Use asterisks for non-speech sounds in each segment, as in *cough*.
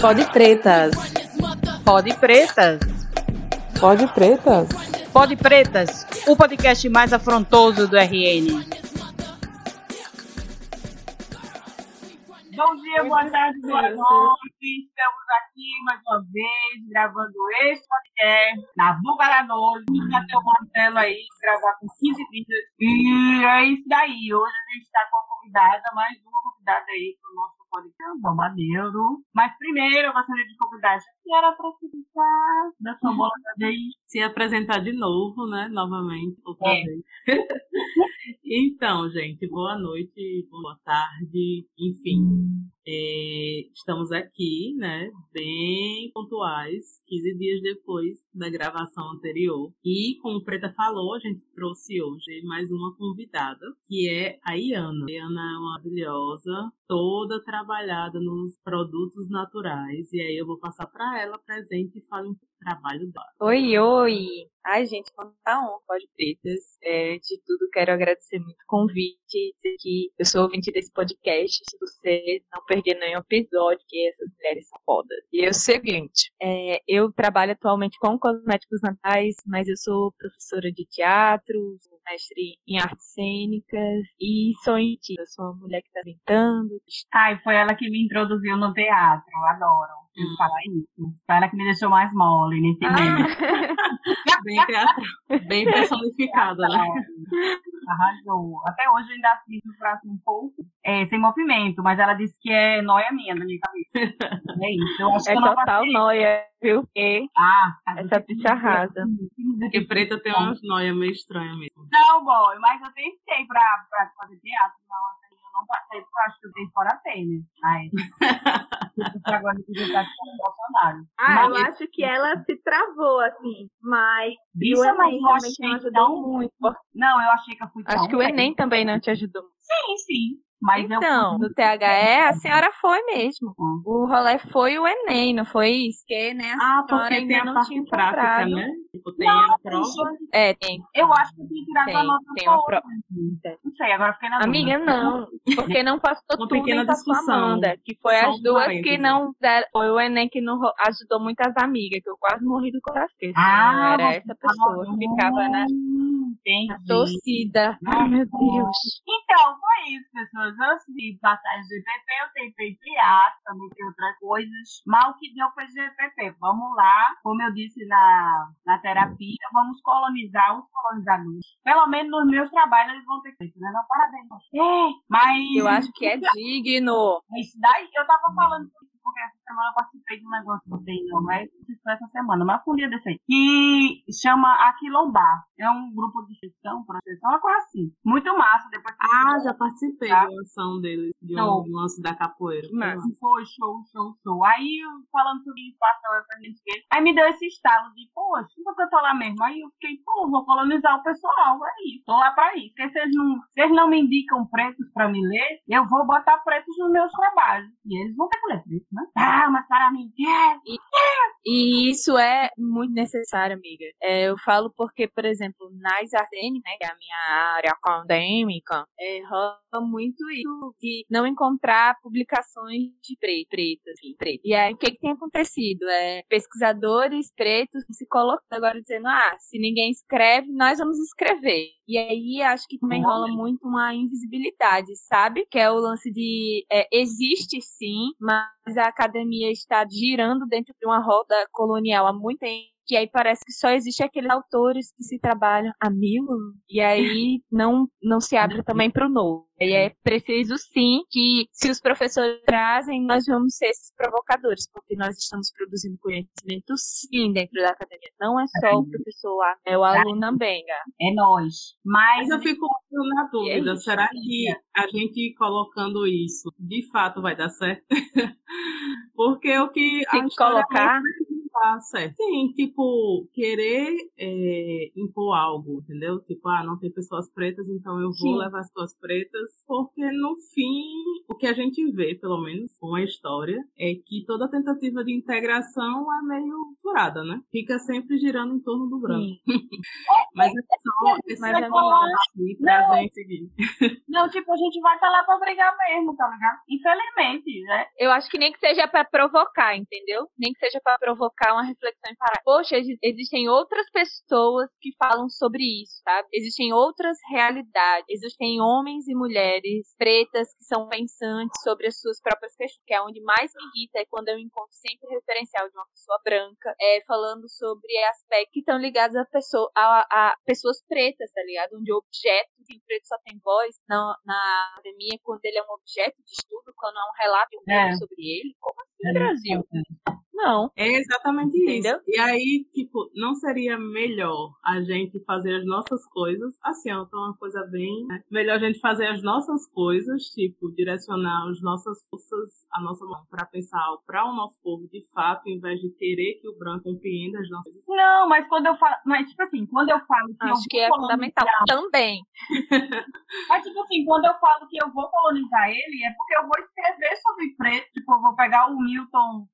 Pode pretas. Pode pretas. Pode pretas. Pode pretas. O podcast mais afrontoso do RN. Dia, boa tarde, boa noite. Estamos aqui mais uma vez gravando esse podcast na Boca da Noite. Bateu o martelo aí, gravar com 15 vídeos. E é isso daí. Hoje a gente está com uma convidada, mais uma convidada aí para o nosso podcast, o Maneiro. Mas primeiro eu gostaria de convidar a senhora para se apresentar da sua bola aí. Se apresentar de novo, né? Novamente, outra É. vez. *laughs* então, gente, boa noite, boa tarde, enfim. É, estamos aqui, né? Bem pontuais, 15 dias depois da gravação anterior. E, como Preta falou, a gente trouxe hoje mais uma convidada, que é a Iana. A Iana é uma maravilhosa, toda trabalhada nos produtos naturais. E aí eu vou passar para ela presente e fale um trabalho dela. Oi, oi. Ai, gente, tá on, pode pretas. É, de tudo, quero agradecer muito o convite. Que eu sou ouvinte desse podcast. Se você não perder nenhum episódio, que essas mulheres são fodas. E é o seguinte: é, eu trabalho atualmente com cosméticos naturais, mas eu sou professora de teatro, sou mestre em artes cênicas e sou. Eu sou uma mulher que tá tentando. Ai, foi ela que me introduziu no teatro. Adoro eu Hum. falar isso. Foi ela que me deixou mais mole nesse meme. Ah, *laughs* Bem teatral, bem personificada, né? *laughs* Arrasou. Até hoje eu ainda fiz o braço um pouco é, sem movimento, mas ela disse que é noia minha na minha cabeça. *laughs* É isso. Eu acho é que eu total passei. noia, viu? Porque Ah, essa bicha arrasa. Porque preta tem umas noias meio estranhas mesmo. Não, boy, mas eu tentei pra, pra fazer teatro, não, assim, não passei, porque eu acho que eu tenho fora ter, né? Aí, eu agora eu podia estar com o Bolsonaro. Ah, eu Mas- acho que ela se travou, assim, mas Bicha, o mas eu achei não ajudou não. muito. Não, eu achei que eu fui Acho que o. Enem também não te ajudou. Sim, sim. Mas Então, eu no THE, a senhora foi mesmo. Hum. O rolê foi o Enem, não foi isso? Que, né, a Ah, senhora porque tem a não parte tinha prática, comprado. né? Tipo, tem a prova. É, tem. Eu acho que eu tinha tirado Tem, a nota tem uma prova. né? Não sei, agora fiquei na Amiga, dúvida. não. Porque não passou Uma tudo pequena discussão. Amanda. Que foi Só as duas que não deram. Foi o Enem que não ajudou muito as amigas, que eu quase morri do coração. Ah, era essa pessoa que ficava na, Entendi. na torcida. Ai, meu *laughs* Deus. Então, foi isso, pessoas. Antes de passar em GPP, eu tentei triar, também tem outras coisas. Mal que deu foi GPP. Vamos lá, como eu disse na, na terapia, vamos colonizar os colonizadores. Pelo menos nos meus trabalhos eles vão ter feito, né? Não, parabéns. É, mas Eu acho que é digno. isso daí, eu tava falando porque semana eu participei de um negócio que eu tenho, não é? Se foi essa semana, mas foi um dia desse aí. Que chama Aquilombar. É um grupo de gestão, proteção, uma coisa assim. Muito massa. Depois que Ah, já participei Tá. de uma ação deles, de Show. um lance da capoeira. Massa. Foi show, show, show. Aí, falando sobre inflação, eu falei, "Gente, aí me deu esse estalo de, poxa, que eu tô lá mesmo? Aí eu fiquei, pô, vou colonizar o pessoal, é isso. Tô lá pra isso. Porque vocês não, vocês não me indicam pretos pra me ler, eu vou botar pretos nos meus trabalhos. E eles vão ter que ler preto, né? Ah, para mim, é, E isso é muito necessário, amiga. É, eu falo porque, por exemplo, nas Ardenes, né, que é a minha área acadêmica, é, rola muito isso de não encontrar publicações de pre- pretas. assim, pretas. E aí, o que, que tem acontecido? É, pesquisadores pretos se colocando agora dizendo, ah, se ninguém escreve, nós vamos escrever. E aí, acho que também rola muito uma invisibilidade, sabe? Que é o lance de, é, existe sim, mas a academia está girando dentro de uma roda colonial há muito tempo. Que aí parece que só existe aqueles autores que se trabalham a mil, e aí não, não se abre também para o novo. E é preciso sim que, se os professores trazem, nós vamos ser esses provocadores, porque nós estamos produzindo conhecimento sim dentro da academia. Não é só o professor lá, é o aluno também, Gá. é nós. Mas, Mas eu fico na dúvida, E aí? será que a gente colocando isso de fato vai dar certo? *laughs* Porque o que que história colocar. é tá certo. Sim, tipo, querer é, impor algo, entendeu? Tipo, ah, não tem pessoas pretas, então eu vou Sim. levar as pessoas pretas, porque no fim, o que a gente vê, pelo menos, com a história, é que toda tentativa de integração é meio furada, né? Fica sempre girando em torno do branco. Sim. *laughs* *laughs* Mas é só, é Mas só é falar aqui pra Não. gente seguir. Não, tipo, a gente vai estar lá pra brigar mesmo, tá ligado? Infelizmente, né? Eu acho que nem que seja pra provocar, entendeu? Nem que seja pra provocar uma reflexão e parar. Poxa, exi- existem outras pessoas que falam sobre isso, sabe? Existem outras realidades. Existem homens e mulheres pretas que são pensantes sobre as suas próprias questões. Que é onde mais me irrita é quando eu encontro sempre referencial de uma pessoa branca é, falando sobre aspectos que estão ligados a, pessoa, a, a pessoas pretas, tá ligado? Onde o objeto que o preto só tem voz na, na academia quando ele é um objeto de estudo, quando é um relato É. sobre ele. Como assim, Brasil? Não. É exatamente Entendeu? isso. E aí, tipo, não seria melhor a gente fazer as nossas coisas? Assim, ó, então é uma coisa bem. né? Melhor a gente fazer as nossas coisas, tipo, direcionar as nossas forças, a nossa mão, pra pensar para o nosso povo de fato, em vez de querer que o branco compreenda as nossas. Não, mas quando eu falo. Mas, tipo assim, quando eu falo que eu Acho que vou é fundamental também. *laughs* Mas, tipo assim, quando eu falo que eu vou colonizar ele, é porque eu vou escrever sobre preto. Tipo, eu vou pegar o Milton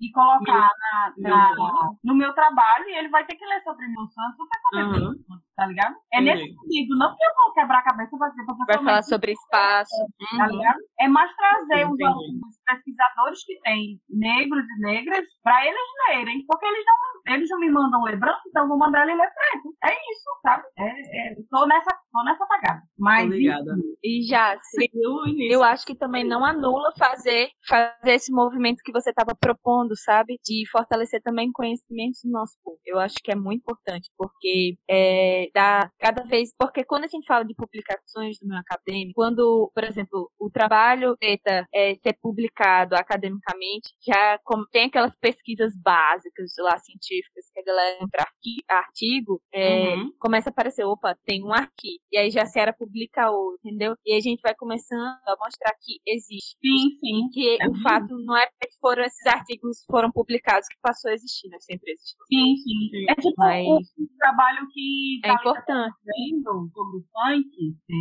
e colocar na, na- Milton. no meu trabalho e ele vai ter que ler sobre vai saber Aham. tá ligado? É Entendi. nesse sentido. Não que eu vou quebrar a cabeça pra dizer, Vai falar sobre espaço. tá ligado? É mais trazer os alunos pesquisadores que tem negros e negras pra eles lerem, porque eles não, eles não me mandam ler branco, então eu vou mandar ele ler preto. É isso, sabe? É, é, tô nessa, tô nessa pegada. Mas Obrigada. enfim, E já, Sim, início. eu acho que também não anula fazer, fazer esse movimento que você estava propondo, sabe? De fortalecer também conhecimentos do nosso povo. Eu acho que é muito importante, porque é, dá cada vez. Porque quando a gente fala de publicações do meio acadêmico, quando, por exemplo, o trabalho preta é ser publicado academicamente, já como tem aquelas pesquisas básicas lá, científicas, que a galera entra artigo, é, Uhum. começa a aparecer, opa, tem um aqui. E aí já se era publicar outro, entendeu? E a gente vai começando a mostrar que existe. sim, sim. Que o fato não é que foram esses artigos foram publicados que passou a existir, né? Sempre existiu. Sim, sim. Sim. É tipo Mas- o, o trabalho que É tá importante. fazendo sobre o funk é,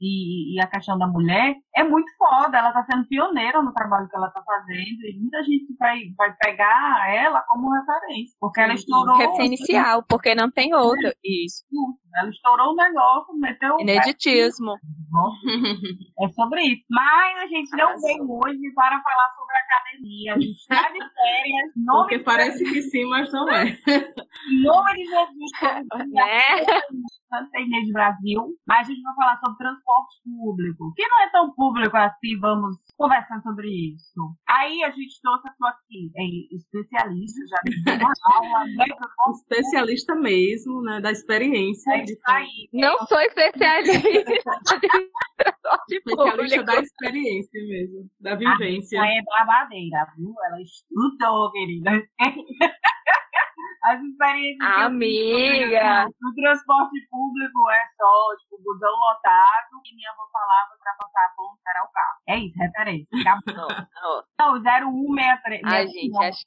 e, e a questão da mulher é muito foda. Ela tá sendo pioneira no trabalho que ela tá fazendo e muita gente vai, vai pegar ela como referência. Porque ela Sim, sim. estourou. Referência inicial, porque não tem outra. Isso. Ela estourou o negócio, meteu. Ineditismo. É sobre isso. Mas a gente não veio hoje para falar sobre academia. A gente está de férias. *laughs* em Nome Porque de parece que sim, mas não é. Em nome de Jesus, Né? Santa Inês Brasil, mas a gente vai falar sobre transporte público, que não é tão público assim, vamos conversar sobre isso. Aí a gente trouxe a aqui, é, especialista, já deu uma aula, né, *laughs* Especialista mesmo, né? Da experiência. é de aí. Não sou especialista em *laughs* transporte Especialista da experiência mesmo, da vivência. Ela é babadeira, viu? Ela estudou, querida. *laughs* As experiências Amiga. No transporte público é só, tipo, busão lotado e minha avó falava pra passar a ponte era o carro. É isso, referência. *laughs* Acabou. Não, 0163. Ai, gente, acho,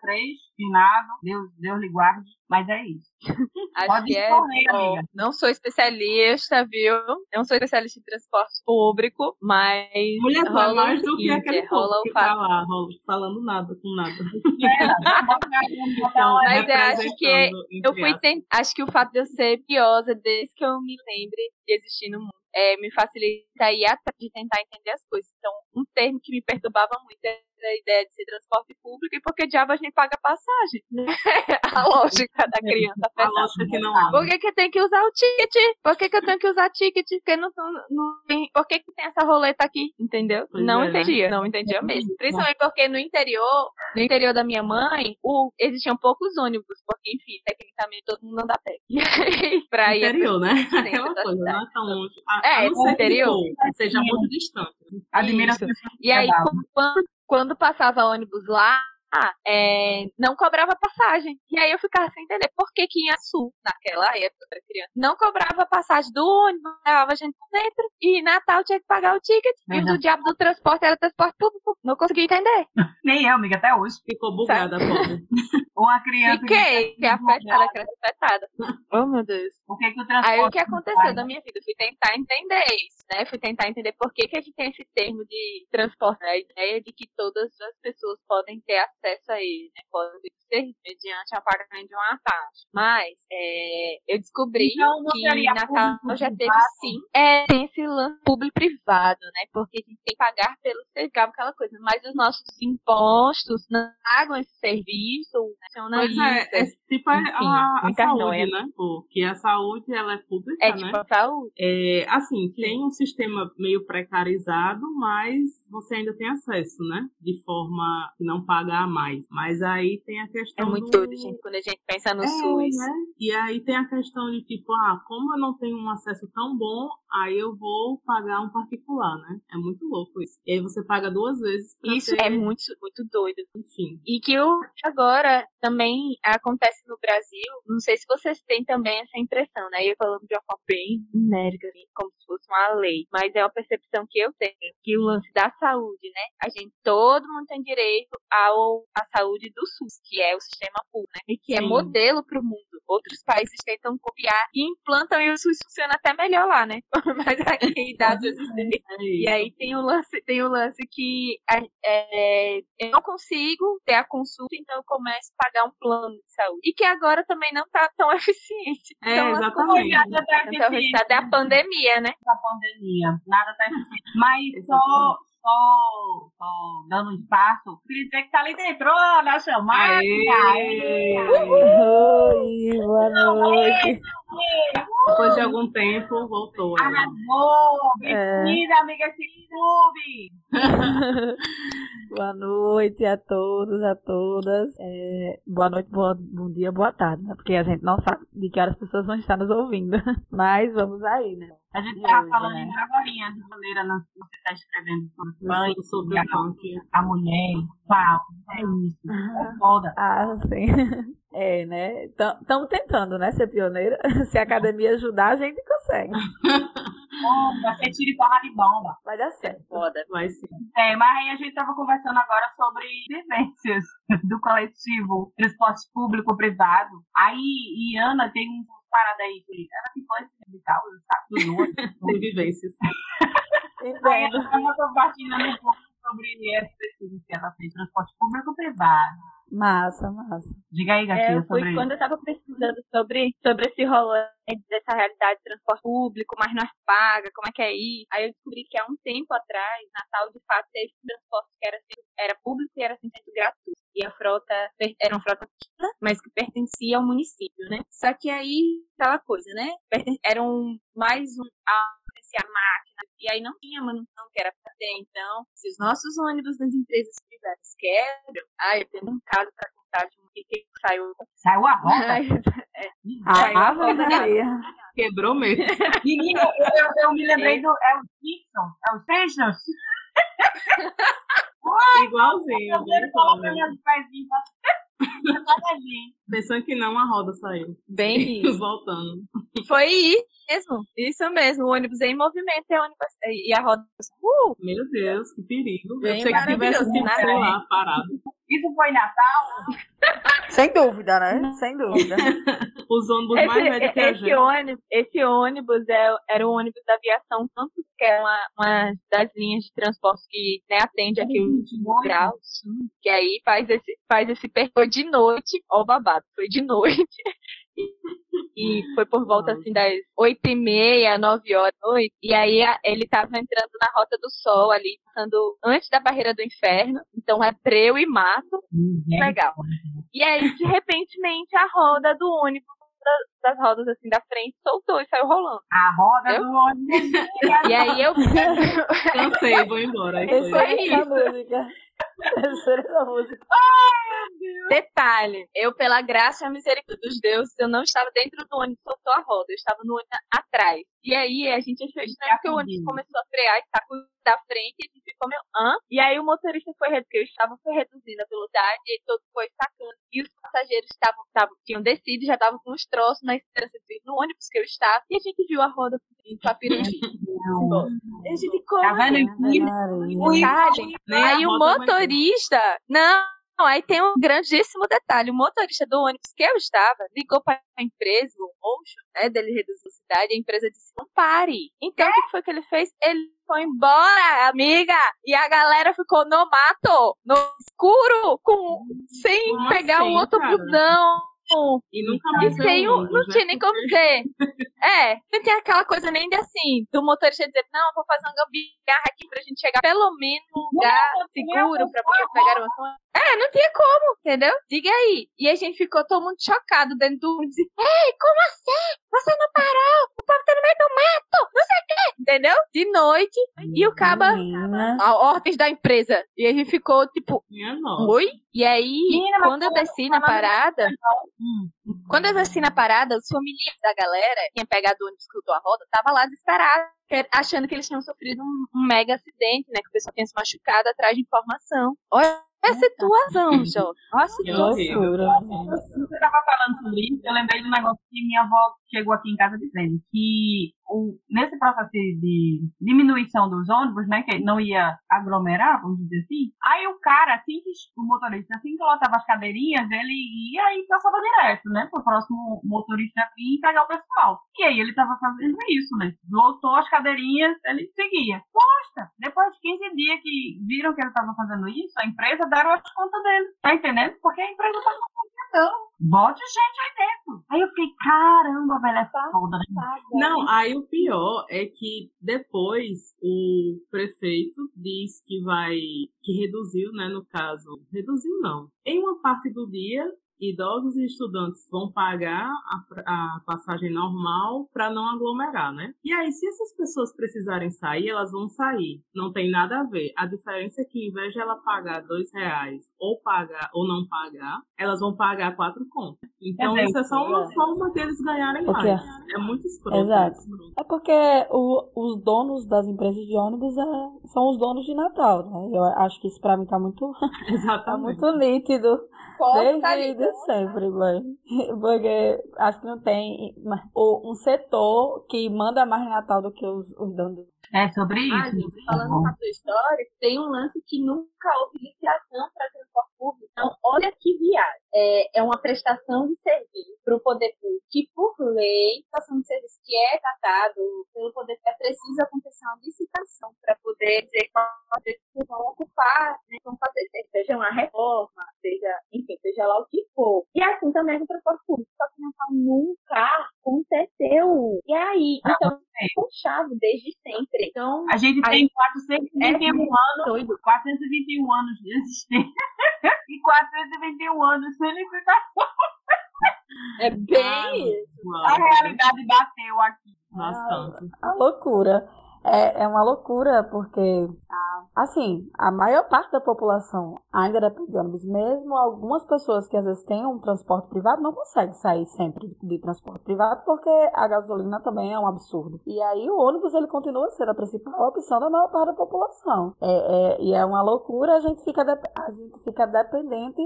03, finado. Deus, Deus lhe guarde. Mas é isso. *laughs* acho Pode que é. escorrer, ó, amiga. não sou especialista, viu? Não sou especialista em transporte público, mas. Mulher, é rola mais do que aquele rola povo o que tá lá, rola- falando nada com nada. *laughs* É, *laughs* Então, Mas eu acho que representando, Eu fui tent... Acho que o fato de eu ser piosa desde que eu me lembre de existir no mundo é, me facilita ir atrás de tentar entender as coisas. Então, um termo que me perturbava muito era a ideia de ser transporte público e porque diabos nem paga passagem. né? *laughs* a lógica da criança. A lógica que não há. Por que, que tenho que usar o ticket? Por que, que eu tenho que usar ticket? Porque não, não, tem. Por que, que tem essa roleta aqui? Entendeu? Pois não é, né? entendia, não entendia mesmo. Principalmente porque no interior, no interior da minha mãe, o, existiam poucos ônibus, porque, enfim, tecnicamente todo mundo anda a pé. *laughs* Pra Interior, né? Aquela coisa, não é tão longe. A, É, a não interior. seja muito distante. Admira E aí, quando, quando passava ônibus lá, ah, é, não cobrava passagem. E aí eu ficava sem entender por que que em Sul, naquela época, para criança, não cobrava passagem do ônibus, levava a gente por dentro. E Natal tinha que pagar o ticket. E o Uhum. do diabo do transporte era transporte público. Não consegui entender. *laughs* Nem eu, amiga, até hoje. Ficou bugada, pobre. *laughs* Ou a criança. Fiquei, fiquei afetada, criança afetada. Oh, meu Deus. Por que, que o transporte. Aí o que aconteceu da minha vida? Eu fui tentar entender isso, né? Fui tentar entender por que, que a gente tem esse termo de transporte, né? a ideia de que todas as pessoas podem ter acesso a ele, né? Podem ser mediante o pagamento de uma taxa. Mas é, eu descobri Então, que Natal já teve privado? sim. É, tem esse lance público-privado, né? Porque a gente tem que pagar pelo serviço, aquela coisa. Mas os nossos impostos não pagam esse serviço, né? Pois é, é tipo a, Enfim, a- a saúde, noia. né? Porque a saúde, ela é pública, É né? tipo a saúde. É, assim, tem um sistema meio precarizado, mas você ainda tem acesso, né? De forma que não pagar mais. Mas aí tem a É questão muito do... doido, gente, quando a gente pensa no É, SUS. né? E aí tem a questão de tipo, ah, como eu não tenho um acesso tão bom, aí eu vou pagar um particular, né? É muito louco isso. E aí você paga duas vezes pra Isso ter, é muito, muito doido. enfim. E que o agora também acontece no Brasil. Não sei se vocês têm também essa impressão, né? Eu falando de uma forma bem genérica, assim, como se fosse uma lei. Mas é uma percepção que eu tenho. Que o lance da saúde, né? A gente, todo mundo tem direito ao, à saúde do SUS, que é o sistema público, né? E que é Sim. modelo para o mundo. Outros países tentam copiar e implantam e o SUS funciona até melhor lá, né? *laughs* Mas aqui dados existentes É e aí tem o lance, tem o lance que a- é, eu não consigo ter a consulta, então eu começo a pagar um plano de saúde. E que agora também não tá tão *laughs* eficiente. É, Então, exatamente. Nada tá Então, o resultado é a pandemia, né? da pandemia. Nada tá eficiente. Mas só, Só, só dando um espaço, queria dizer que tá ali dentro, na chamada. Aê! Oi, boa noite. Depois de algum tempo, voltou. Arrasou! É. Bem-vinda, amiga YouTube! *laughs* Boa noite a todos, a todas. É, boa noite, boa, bom dia, boa tarde, né? Porque a gente não sabe de que horas as pessoas vão estar nos ouvindo. *laughs* Mas vamos aí, né? A gente E tava hoje, falando né? em agora de maneira na- você tá escrevendo sobre o funk. a mulher, pau, é isso. É foda. Ah, sim. *laughs* É, né? Estamos tentando, né? Ser pioneira. *laughs* Se a academia ajudar, a gente consegue. Bomba, você tira e porra de bomba. Vai dar certo. Foda. Vai ser. É, mas aí a gente tava conversando agora sobre vivências *laughs* do coletivo, transporte público-privado. Aí, Iana tem uns paradas aí, que ela que foi de causa, sabe? Tem vivências. Aí Entendo. ela tava compartilhando um pouco sobre essa pesquisa que ela fez, transporte público-privado. Massa, massa. Diga aí, É, gatinha, eu fui, sobre quando eu tava pesquisando sobre, sobre esse rolê dessa realidade de transporte público, mas nós paga, como é que é isso? Aí eu descobri que há um tempo atrás, Natal de fato teve transporte que era, era público e era 100% gratuito. E a frota era uma frota pequena, mas que pertencia ao município, né? Só que aí, aquela coisa, né? Perten- Era um, mais um a pertencia à máquina, e aí não tinha manutenção que era pra ter. Então, se os nossos ônibus das empresas privadas quebram, ah, eu tenho um caso pra contar de um que que saiu. Saiu a roda. Ai, *laughs* Ah, Saiu a roda. Quebrou mesmo. *laughs* Menina, eu, eu, eu me lembrei do. É o Simpson? É o Simpsons? *laughs* Igualzinho. Eu quero falar pra igual. minha paizinha. Pensando que não, a roda saiu. Bem isso. Voltando. Foi isso mesmo. Isso mesmo. O ônibus em movimento e a, ônibus, e a roda. Uh, Meu Deus, que perigo. Bem Eu sei que tivesse tipo, né? sei lá, parado. Isso foi Natal? *laughs* Sem dúvida, né? Sem dúvida. *laughs* Os ônibus mais velhos esse, que a esse, gente. ônibus, esse ônibus é, era o ônibus da aviação Campos, que é uma, uma das linhas de transporte que né, atende aqui os graus. Que aí faz esse, faz esse percurso de noite. Ó, o foi de noite. *laughs* E foi por volta assim das oito e meia, nove horas da noite. E aí ele tava entrando na Rota do Sol ali, passando antes da barreira do inferno. Então é breu e mato. Legal. E aí, de repentemente, a roda do ônibus da- das rodas assim da frente soltou e saiu rolando. A roda do ônibus. *laughs* E aí eu Cansei, vou embora. Aí Essa foi. É a música. Essa é a música. Detalhe, eu, pela graça e a misericórdia dos deuses, eu não estava dentro do ônibus, soltou a roda, eu estava no ônibus atrás. E aí a gente achou estranho porque o ônibus começou a frear e tá da frente, e a gente ficou meio, hã? E aí o motorista foi reduzindo, eu estava foi reduzindo a velocidade, e todo foi sacando. E os passageiros estavam, estavam, tinham descido, já estavam com os troços na esperança de no ônibus que eu estava, e a gente viu a roda pra *laughs* Pirangi. a gente, como Tá vendo? Sabe? Aí o motorista, não, aí tem um grandíssimo detalhe. O motorista do ônibus que eu estava ligou para a empresa, o Motion, né, dele reduzir a velocidade, a empresa disse, não pare. Então, o que foi que ele fez? Ele foi embora, amiga, e a galera ficou no mato, no escuro, com, sem Como pegar assim, o outro cara? busão. E nunca E mais sem veio o, um não tinha nem como dizer. É, não tinha aquela coisa nem de assim, do motorista dizer, não, eu vou fazer uma gambiarra aqui pra gente chegar pelo menos num lugar seguro pra poder pegar ônibus. É, não tinha como, entendeu? Diga aí. E a gente ficou todo mundo chocado dentro do e, Ei, como assim? Você não parou? O povo tá no meio do mato, não sei o quê. Entendeu? De noite. E o caba, Menina. a ordens da empresa. E a gente ficou, tipo, oi? E aí, Menina, quando eu desci na parada, Hum. quando eu desci na parada, os familiares da galera que tinha pegado o ônibus que a roda, tava lá desesperado, achando que eles tinham sofrido um, um mega acidente, né? Que o pessoal tinha se machucado atrás de informação. Olha a situação, Jó. Olha a Que situação. Você estava falando sobre isso, eu lembrei do negócio que minha avó chegou aqui em casa dizendo que o, nesse processo de diminuição dos ônibus, né, que não ia aglomerar, vamos dizer assim, aí o cara, assim que o motorista, assim que lotava as cadeirinhas, ele ia e passava direto, né, pro próximo motorista vir pegar o pessoal. E aí ele estava fazendo isso, né, lotou as cadeirinhas, ele seguia. Poxa, depois de 15 dias que viram que ele estava fazendo isso, a empresa deram as contas dele, tá entendendo? Porque a empresa estava então, bote gente aí dentro. Aí eu fiquei, caramba, velho, é foda? Não, aí o pior é que depois o prefeito diz que vai, que reduziu, né, no caso, reduziu não. Em uma parte do dia, idosos e estudantes vão pagar a, a passagem normal para não aglomerar, né? E aí, se essas pessoas precisarem sair, elas vão sair. Não tem nada a ver. A diferença é que, em vez de ela pagar dois reais ou pagar ou não pagar, elas vão pagar quatro contas. Então, Exato, isso é só uma é. forma deles ganharem Porque- mais. É muito escroto. Exato. é escroto. É porque o- os donos das empresas de ônibus é- são os donos de Natal, né? Eu acho que isso pra mim tá muito, *laughs* tá muito nítido. Desde, desde sempre, mãe. *laughs* Porque acho que não tem um setor que manda mais Natal do que os, os donos. do- É sobre Ah, isso. gente, falando na sua história, tem um lance que nunca houve licitação para transporte público. Então, olha que viagem. É, é uma prestação de serviço para o poder público, que por lei, prestação de serviço que é tratado pelo poder público, é preciso acontecer uma licitação para poder dizer qual que vão ocupar, né, vão fazer, seja uma reforma, seja, enfim, seja lá o que for. E assim também com o transporte público, só que Natal nunca aconteceu. E aí, então, é um chave desde sempre. Então, A gente tem 421 É anos, doido. 421 anos de existência *laughs* e 421 anos sem licitação. É bem isso. Uau, A realidade bateu aqui. Bastante. A loucura. É, é uma loucura, porque, assim, a maior parte da população ainda depende de ônibus. Mesmo algumas pessoas que às vezes têm um transporte privado não conseguem sair sempre de, de transporte privado, porque a gasolina também é um absurdo. E aí o ônibus ele continua sendo a principal opção da maior parte da população. É, é- e é uma loucura, a gente fica, dep- a gente fica dependente,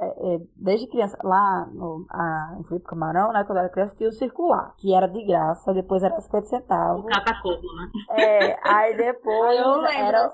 é, é, desde criança. Lá no, a, em Felipe Camarão, né, quando eu era criança, tinha o circular, que era de graça, depois era 50 centavos. Catacopo, né? *laughs* É, aí depois Eu lembro. era.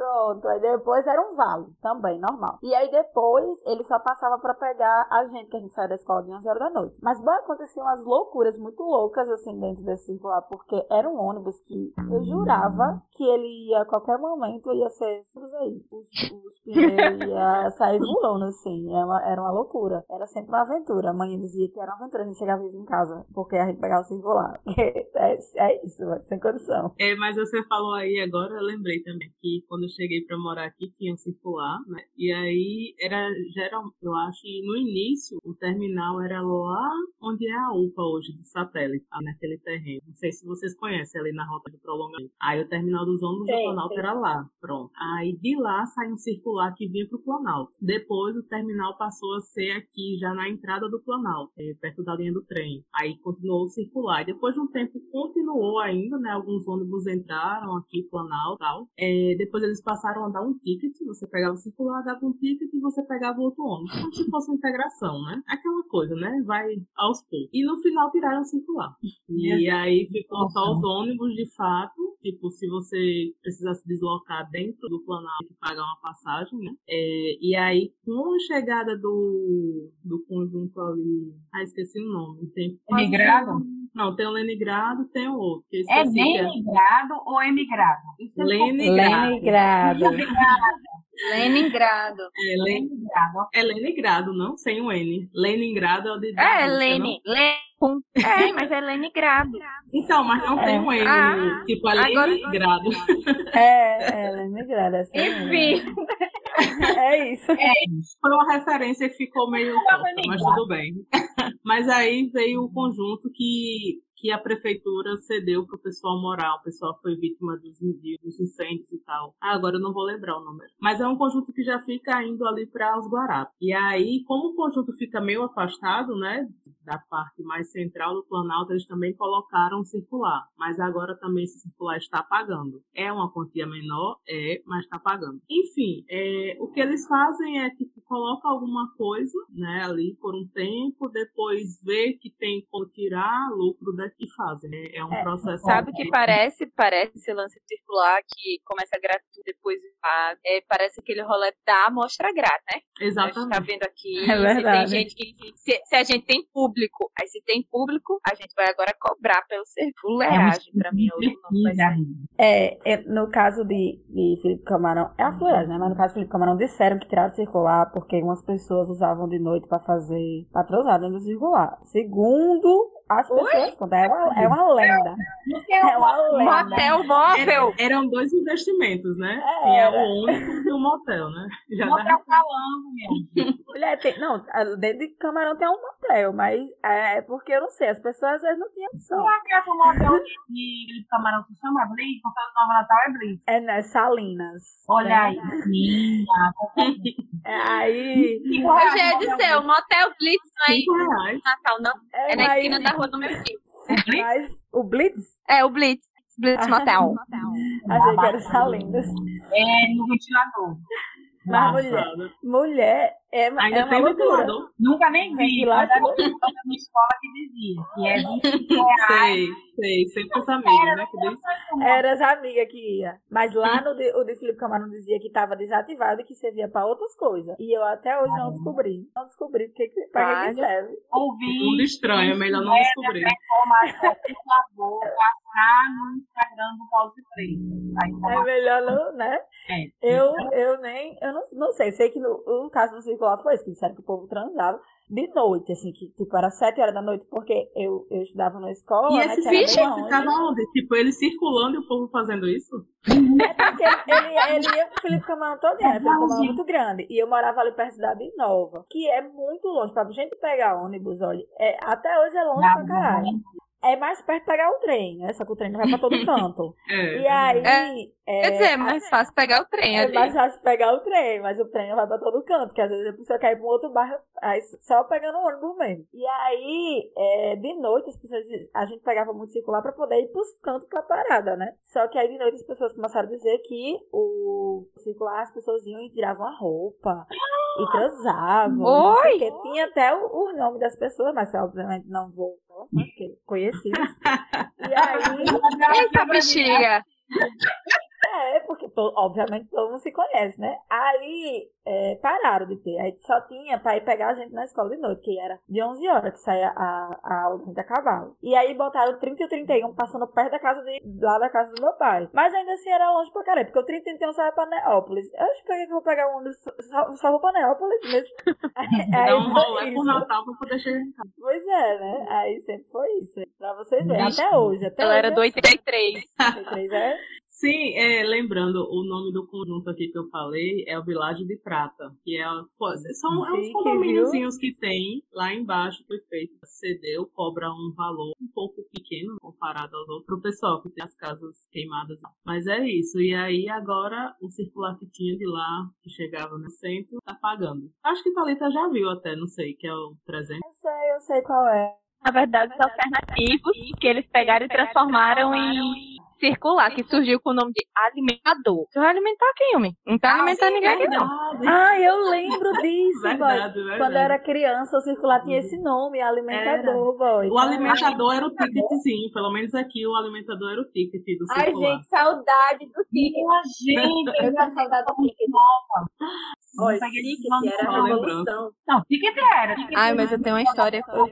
Pronto, aí depois era um vale, também, normal. E aí depois ele só passava pra pegar a gente, que a gente saía da escola de 11 horas da noite. Mas bom, aconteciam umas loucuras muito loucas assim dentro desse circular, porque era um ônibus que eu jurava que ele ia a qualquer momento ia ser aí. Os, os pneus ia sair voando, assim. Era uma, era uma loucura. Era sempre uma aventura. A mãe dizia que era uma aventura a gente chegava em casa, porque a gente pegava o circular. *laughs* é, é isso, sem condição. É, mas você falou aí agora, eu lembrei também que quando cheguei para morar aqui, tinha um circular, né? E aí era geral, eu acho que no início o terminal era lá onde é a UPA hoje do satélite, naquele terreno. Não sei se vocês conhecem ali na rota do prolongamento. Aí o terminal dos ônibus do Planalto era lá, pronto. Aí de lá saiu um circular que vinha pro Planalto. Depois o terminal passou a ser aqui já na entrada do Planalto, é, perto da linha do trem. Aí continuou o circular. E depois de um tempo continuou ainda, né? Alguns ônibus entraram aqui, Planalto e tal. É, depois eles passaram a dar um ticket, você pegava o circular, dava um ticket e você pegava outro ônibus. Como se fosse uma integração, né? Aquela coisa, né? Vai aos poucos. E no final tiraram o circular. E aí ficou só os ônibus de fato. Tipo, se você precisar se deslocar dentro do Planalto, tem que pagar uma passagem, né? É, e aí, com a chegada do, do conjunto ali. Ah, esqueci o nome. Tem Emigrado? Não, tem o Lenigrado tem o outro. É que Leningrado ou emigrado? É Leningrado. Leningrado. É, Len- Leningrado. é Leningrado, não? Sem o N. Leningrado é o de. É. Lene. com- É, mas é Leningrado. não? Então, mas não tem um N. Ah, tipo, é agora- Leningrado. *laughs* É, é, Leningrado. é assim. Enfim. É isso. Foi uma referência que ficou meio mas tudo bem. *laughs* mas aí veio o conjunto que, que a prefeitura cedeu para o pessoal morar. O pessoal foi vítima dos, incêndios e tal. Ah, agora eu não vou lembrar o número. Mas é um conjunto que já fica indo ali para os Guarapes. E aí, como o conjunto fica meio afastado, né? Da parte mais central do Planalto, eles também colocaram circular. Mas agora também esse circular está pagando. É uma quantia menor? É, mas está pagando. Enfim, é, o que eles fazem é, tipo, coloca alguma coisa, né, ali por um tempo, depois vê que tem como tirar lucro daqui e fazem. É, é um É, processo. Sabe o que parece? Parece esse lance circular que começa gratuito, depois paga. É, parece aquele rolê da amostra grátis, né? A gente tá Exatamente. vendo aqui. É se tem verdade. gente que. Se, se a gente tem público, aí se tem público, a gente vai agora cobrar pelo ser fuleiragem. Pra mim, hoje não vai ser. É, é, no caso de, de Felipe Camarão, é a floresta, né? Mas no caso de Felipe Camarão, disseram que tiraram o circular porque algumas pessoas usavam de noite pra fazer, pra transar dentro do circular. Segundo as pessoas, contam, é uma, é uma lenda. É uma lenda. Motel móvel! Era- eram dois investimentos, né? É, Tinha era. o único e o motel, né? Já Motel dava- falando, meu. Mulher, tem, não, dentro de Camarão tem um motel, mas é porque eu não sei, as pessoas às vezes não tinham opção. Não acaba o motel de Camarão se chama Blitz, porque o nome Natal é Blitz. É nas Salinas. Olha né? aí. É, aí. Já ia dizer, o Motel Blitz não é em Natal, não. É, É na esquina da rua do meu filho. mas o Blitz, É, o Blitz. Blitz Motel. *laughs* achei que era Salinas. É no ventilador. Mas mulher, mulher é, é Ainda uma tem ventilador? Nunca nem vi, mas era uma minha escola que dizia que é *laughs* 25 reais. Sei, sei. Sempre os amigos, né? Que diz. Era as amigas que ia. Mas lá no de, o de Felipe Camarão dizia que estava desativado e que servia para outras coisas. E eu até hoje não descobri. Não descobri porque, que- pra que, que serve. Ouvi. Mundo estranho, é melhor não descobrir. Por favor, passar no Instagram do Paulo de Freitas. A É melhor não, né? é. Eu, eu nem. Eu não, não sei. Sei que no, no caso do circular foi isso, que disseram que o povo transava de noite, assim, que tipo era sete horas da noite, porque eu, eu estudava na escola. E né, esse que longe. ficava onde? Tipo, ele circulando e o povo fazendo isso? É porque ele, ele ia pro Felipe Camarão todo dia, né? Felipe Camarão é muito grande. E eu morava ali perto da Cidade Nova, que é muito longe. Pra gente pegar ônibus, olha, é, até hoje é longe pra caralho. É mais perto pegar o trem, né? Só que o trem não vai pra todo *laughs* canto. É. E aí. É. Quer dizer, é mais fácil pegar o trem É ali. mais fácil pegar o trem, mas o trem não vai pra todo canto, porque às vezes a pessoa quer ir pra um outro bairro, aí só pegando o ônibus mesmo. E aí, é, de noite, as pessoas, a gente pegava muito circular pra poder ir pros cantos pra parada, né? Só que aí de noite as pessoas começaram a dizer que o circular as pessoas iam e tiravam a roupa e transavam. Oi! quê. Tinha até o, o nome das pessoas, mas obviamente não vou conheci. *laughs* E aí. Eita, bexiga! É, porque to- obviamente todo mundo se conhece, né? Aí é, pararam de ter. Aí só tinha pra ir pegar a gente na escola de noite, que era de 11 horas que saía a, a aula de cavalo. E aí botaram o 30 e o 31 passando perto da casa de, lá da casa do meu pai. Mas ainda assim era longe pra caralho, porque o 30 e 31 saia pra Neópolis. Eu acho que eu vou pegar um só, só vou pra Neópolis mesmo. *laughs* Aí, Dá um rolê por isso. Natal pra poder chegar em casa. Pois é, né? Aí sempre foi isso. Pra vocês verem. Até hoje. Até Ela hoje era é do 83. 83 é Sim, é, lembrando, o nome do conjunto aqui que eu falei é o Világio de Prata, que é, são é uns condomíniozinhos que tem lá embaixo, foi feito cedeu, cobra um valor um pouco pequeno comparado aos outros, pro pessoal que tem as casas queimadas. Mas é isso, e aí agora o circular que tinha de lá, que chegava no centro, tá pagando. Acho que Thalita já viu até, não sei, que é o 300. Eu sei, eu sei qual é. Na verdade, os alternativos que eles pegaram e transformaram em circular, que surgiu com o nome de alimentador. Você vai alimentar quem, homem? Não tá alimentando ninguém aqui, não. Ah, eu lembro disso, boy. Verdade, verdade. Quando eu era criança, o circular tinha esse nome, alimentador, boy. O alimentador era o ticketzinho, pelo menos aqui o alimentador era o ticket do Ai, circular. gente, saudade do ticket. Minha gente, Eu tenho saudade do ticket. Olha, Não peguei ticket era a não, revolução. Não, ticket era. Ticket Ai, mas eu tenho uma história com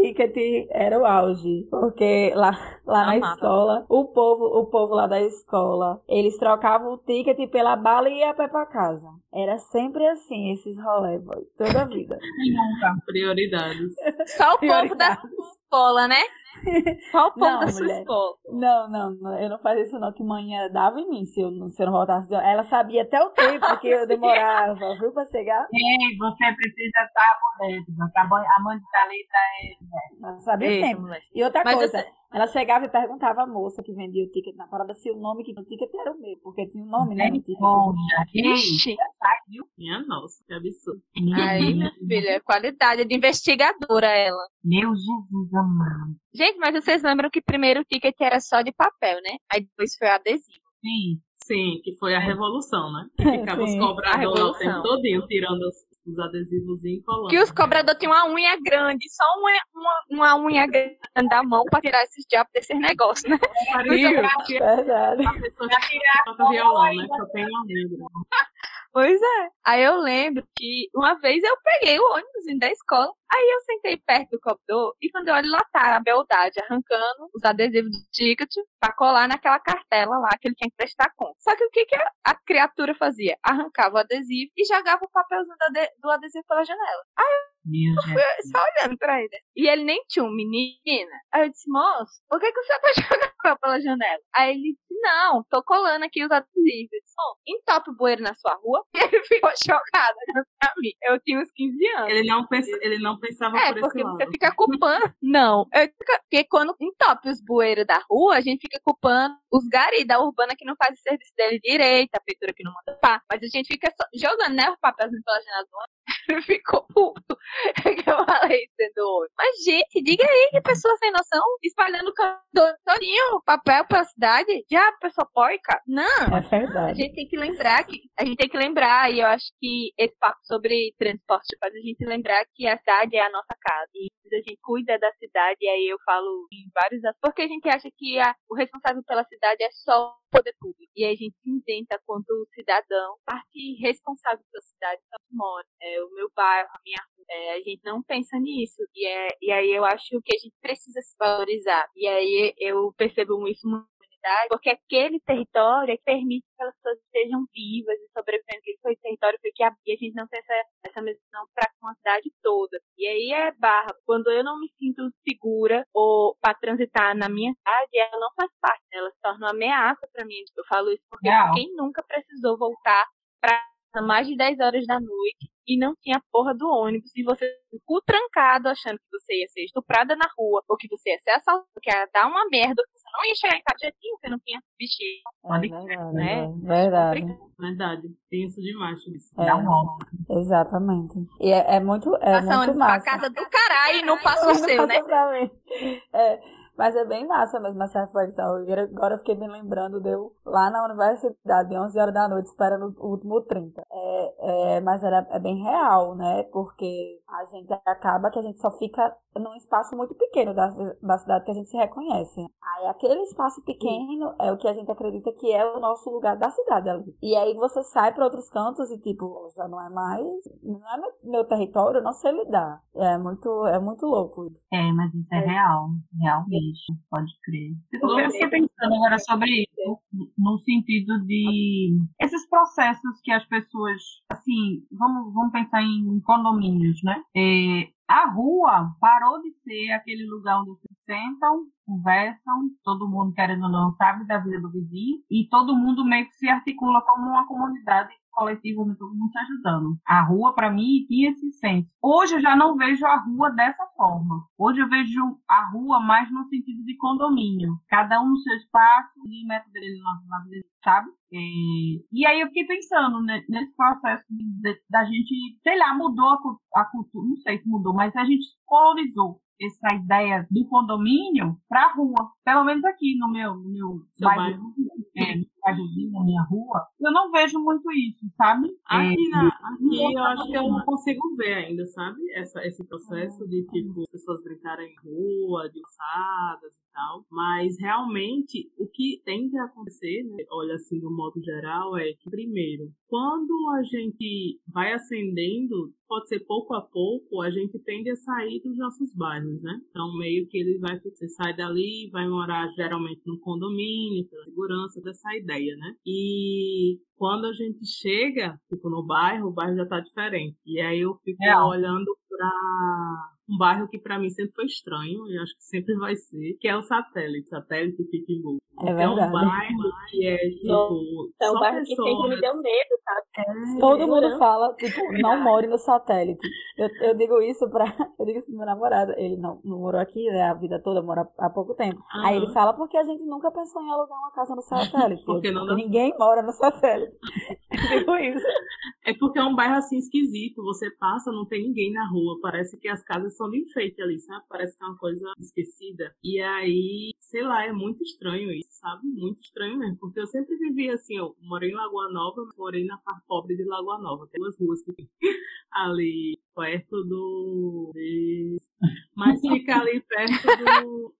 Ticket era o auge, porque lá, lá na escola, o povo, o povo lá da escola, eles trocavam o ticket pela bala e ia a pé pra casa. Era sempre assim, esses rolê, boy, toda a vida. nunca. Prioridades. Só o povo da escola, né? *laughs* Só o povo Não, da sua mulher. escola. Não, não, não, eu não fazia isso não, que manhã dava em mim se eu, não- se eu não voltasse. Ela sabia até o tempo que eu demorava, *laughs* viu, pra chegar? Ei, você precisa estar por dentro. A mãe- de Thalita é. Ela sabia o Eita, tempo. moleque. E outra Mas coisa, você- ela chegava e perguntava à moça que vendia o ticket na parada se o nome que tinha no ticket era o meu, porque tinha um nome, né, no ticket. Ei, Ixi. Minha nossa, que absurdo. Aí, minha filha, qualidade de investigadora ela. Meu Jesus amado. Gente, mas vocês lembram que primeiro o ticket era só de papel, né? Aí depois foi adesivo. Sim. Sim, que foi a revolução, né? *laughs* Que ficava os Sim, a cobradores lá o tempo todinho, tirando os, os adesivos e colando. Que os cobradores tinham uma unha grande, só uma, uma, uma unha grande da mão pra tirar esses diabos desses negócios, né? *laughs* Parecia que Verdade. a pessoa que toca violão, né? Só tem uma negra. Pois é. Aí eu lembro que uma vez eu peguei o ônibus indo da escola, aí eu sentei perto do cobrador e quando eu olho lá tá a beldade arrancando os adesivos do ticket pra colar naquela cartela lá que ele tinha que prestar conta. Só que o que, que a, criatura fazia? Arrancava o adesivo e jogava o papelzinho do, ade- do adesivo pela janela. Meu Eu *laughs* fui só olhando pra ele. E ele nem tinha um menina. Aí eu disse, moço, por que, que você tá *laughs* jogando papel pela janela? Aí ele disse, não, tô colando aqui os adesivos. Eu disse, "Bom, entope o bueiro na sua rua. *laughs* E ele ficou chocado olhando pra mim. Eu tinha uns 15 anos. Ele não, ele não pensava É, por esse porque lado. você fica culpando. *laughs* Não, porque quando entope os bueiros da rua, a gente fica culpando os garis da urbana que não faz o serviço dele direito, a prefeitura que não manda pá. Mas a gente fica só jogando, né, o papelzinho pela janela do *laughs* ficou puto. É que eu falei isso dentro do ônibus. Mas, gente, diga aí que pessoa sem noção espalhando todinho, papel pela cidade. Já, pessoa porca? Não. É A verdade. gente tem que lembrar que a gente tem que lembrar, e eu acho que esse papo sobre transporte faz a gente lembrar que a cidade é a nossa casa. E a gente cuida da cidade, e aí eu falo em vários aspectos, porque a gente acha que a- o responsável pela cidade é só poder público. E a gente inventa quanto cidadão, parte responsável pela cidade onde mora. É o meu bairro, a minha rua. É, a gente não pensa nisso. E, é, e aí eu acho que a gente precisa se valorizar. E aí eu percebo isso muito porque aquele território é que permite que as pessoas estejam vivas e sobrevivendo. Aquele foi território foi que a, e a gente não tem essa, essa visão para com a cidade toda. E aí é barra. Quando eu não me sinto segura ou para transitar na minha cidade, ela não faz parte. Ela se torna uma ameaça para mim. Eu falo isso porque Real. quem nunca precisou voltar para mais de 10 horas da noite e não tinha a porra do ônibus e você ficou trancado achando que você ia ser estuprada na rua ou que você ia ser assaltada, que ia dar uma merda, que você não ia chegar em casa de jeitinho, você não tinha vestido. É verdade, né? é verdade. Verdade. Tem isso demais isso. É, Dá um exatamente. E é, é muito, é Passa muito ônibus pra massa. casa do caralho e não passa o *laughs* seu, né? É, mas é bem massa mesmo essa reflexão. Agora agora eu fiquei me lembrando, deu lá na universidade, 11 horas da noite, esperando o último 30. É, é, mas era, é bem real, né? Porque a gente acaba que a gente só fica num espaço muito pequeno da, da cidade que a gente se reconhece. Aí aquele espaço pequeno é o que a gente acredita que é o nosso lugar da cidade ali. E aí você sai para outros cantos e tipo, já não é mais, não é meu, meu território, eu não sei lidar. É muito, é muito louco. É, mas isso é real. Realmente. Pode crer. Eu fiquei pensando agora sobre isso, no sentido de esses processos que as pessoas, assim, vamos, vamos pensar em condomínios, né? É, a rua parou de ser aquele lugar onde se sentam, conversam, todo mundo querendo ou não sabe da vida do vizinho e todo mundo meio que se articula como uma comunidade mundo se ajudando. A rua, para mim, tinha esse senso. Hoje eu já não vejo a rua dessa forma. Hoje eu vejo a rua mais no sentido de condomínio. Cada um no seu espaço, ninguém mete dele na, vida, sabe? E, e aí eu fiquei pensando né, nesse processo de, de, da gente, sei lá, mudou a, a cultura, não sei se mudou, mas a gente colonizou essa ideia do condomínio para a rua. Pelo menos aqui no meu, no meu bairro, é, no bairrozinho, na minha rua, eu não vejo muito isso, sabe? Aqui, é, na, aqui eu acho que eu não consigo ver ainda, sabe? Essa, esse processo de tipo pessoas brincarem em rua, de usadas e tal. Mas realmente o que tende a acontecer, né, olha assim, do modo geral, é que primeiro, quando a gente vai ascendendo, pode ser pouco a pouco, a gente tende a sair dos nossos bairros, né? Então, meio que ele vai, você sai dali, vai morar geralmente num condomínio, pela segurança dessa ideia, né? E quando a gente chega, tipo, no bairro, o bairro já tá diferente. E aí eu fico é. olhando para um bairro que para mim sempre foi estranho, e acho que sempre vai ser, que é o Satélite, Satélite Pitimbu. É verdade. É um bairro que é, tipo, é um bairro pessoas... que sempre me deu medo, sabe? É, Todo mundo fala, tipo, *laughs* não more no Satélite. Eu, eu digo isso pra, *laughs* eu digo isso pro meu namorado, ele não, não morou aqui, né, a vida toda, mora há pouco tempo. Uhum. Aí ele fala porque a gente nunca pensou em alugar uma casa no *laughs* Satélite. porque, não porque ninguém mora no Satélite. eu digo isso. É porque é um bairro assim esquisito, você passa, não tem ninguém na rua, parece que as casas são de enfeite ali, sabe? Parece que é uma coisa esquecida. E aí, sei lá, é muito estranho isso, sabe? Muito estranho mesmo. Porque eu sempre vivi assim, eu morei em Lagoa Nova, morei na parte pobre de Lagoa Nova. Tem duas ruas que tem *laughs* ali perto do. Mas fica ali perto do.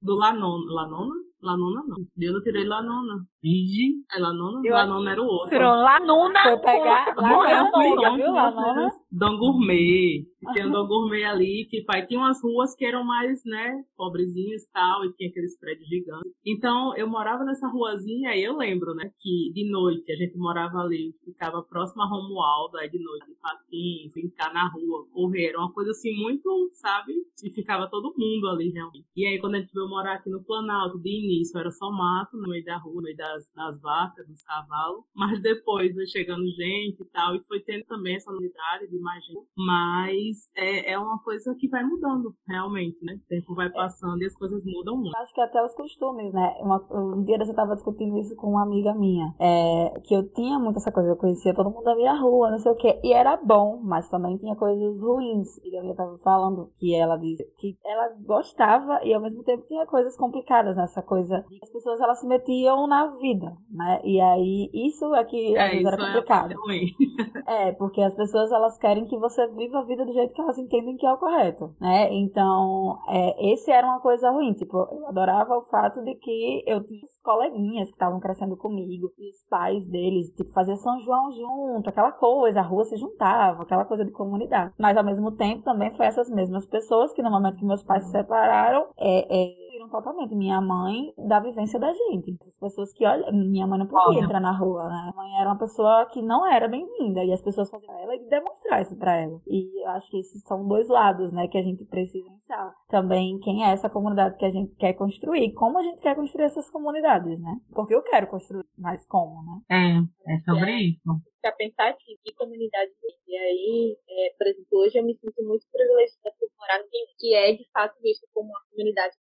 Do Lanona. Lanona? Lanona não. Eu não tirei Lanona. Vigi. É Lanona? Eu Lanona era o outro. Tirou Lanona. Foi pegar. Lanona, viu? Lanona. Don Gourmet. Tinha um Don Gourmet ali, que pai tinha umas ruas que eram mais, né, pobrezinhas e tal, e tinha aqueles prédios gigantes. Então, eu morava nessa ruazinha, e eu lembro, né, que de noite a gente morava ali, ficava próximo a Romualdo, aí de noite, de patins, brincar na rua, correr, era uma coisa assim muito, sabe? E ficava todo mundo ali, realmente. E aí, quando a gente veio morar aqui no Planalto, de início era só mato, no meio da rua, no meio das, das vacas, dos cavalos, mas depois foi chegando gente e tal, e foi tendo também essa unidade de mais gente. Mas é, é uma coisa que vai mudando, realmente, né? O tempo vai passando e as coisas mudam muito. Acho que até os costumes, né? Uma, um dia eu estava discutindo isso com uma amiga minha, é, que eu tinha muito essa coisa, eu conhecia todo mundo da minha rua, não sei o quê, e era bom, mas também tinha coisas ruins. E a minha estava falando que ela disse que ela gostava e ao mesmo tempo tinha coisas complicadas nessa coisa. As pessoas elas se metiam na vida, né? E aí isso é que É, vezes era isso é complicado. *laughs* ruim. É, porque as pessoas elas querem que você viva a vida do jeito que elas entendem que é o correto, né? Então, é, esse era uma coisa ruim. Tipo, eu adorava o fato de que eu tinha coleguinhas que estavam crescendo comigo, e os pais deles, tipo, fazia São João junto, aquela coisa, a rua se juntava, aquela coisa de comunidade. Mas ao mesmo tempo também foi essas mesmas pessoas que no momento que meus pais se separaram, é, é viram totalmente minha mãe da vivência da gente. As pessoas que, olha, minha mãe não podia Olha. entrar na rua, né? Minha mãe era uma pessoa que não era bem-vinda e as pessoas faziam ela e demonstrar isso pra ela. E eu acho que esses são dois lados, né, que a gente precisa pensar. Também quem é essa comunidade que a gente quer construir, como a gente quer construir essas comunidades, né? Porque eu quero construir, mas como, né? É, é sobre isso. Pra pensar aqui, que comunidade tem. E aí, é, por exemplo, hoje eu me sinto muito privilegiada por morar no que é de fato visto como uma comunidade.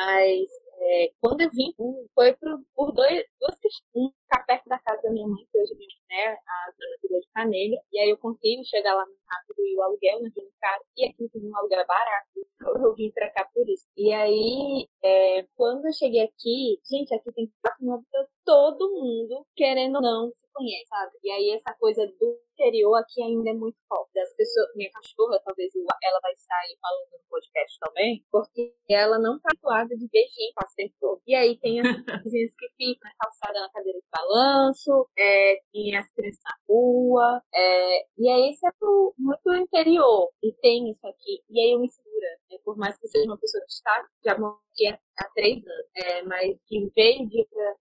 Mas é, quando eu vim, foi por, por dois, duas questões. Ficar perto da casa da minha mãe, que hoje é né, a de Rio de Janeiro. E aí eu consigo chegar lá mais rápido e o aluguel não é caro. E aqui tem um aluguel barato. Então eu vim pra cá por isso. E aí, é, quando eu cheguei aqui, gente, aqui tem 4 mil todo mundo, querendo ou não, se conhece, sabe? E aí essa coisa do interior aqui ainda é muito forte. Das pessoas, minha cachorra, talvez ela vai sair falando no podcast também, porque ela não tá habituada de ver gente o tempo todo. E aí tem as *laughs* vizinhas que ficam na calçada na cadeira de balanço, é, tem as crianças na rua, é, e aí isso é pro, muito interior, e tem isso aqui. E aí eu me segura, né? por mais que seja uma pessoa que está, já aqui há, há três anos, é, mas que veio de outra,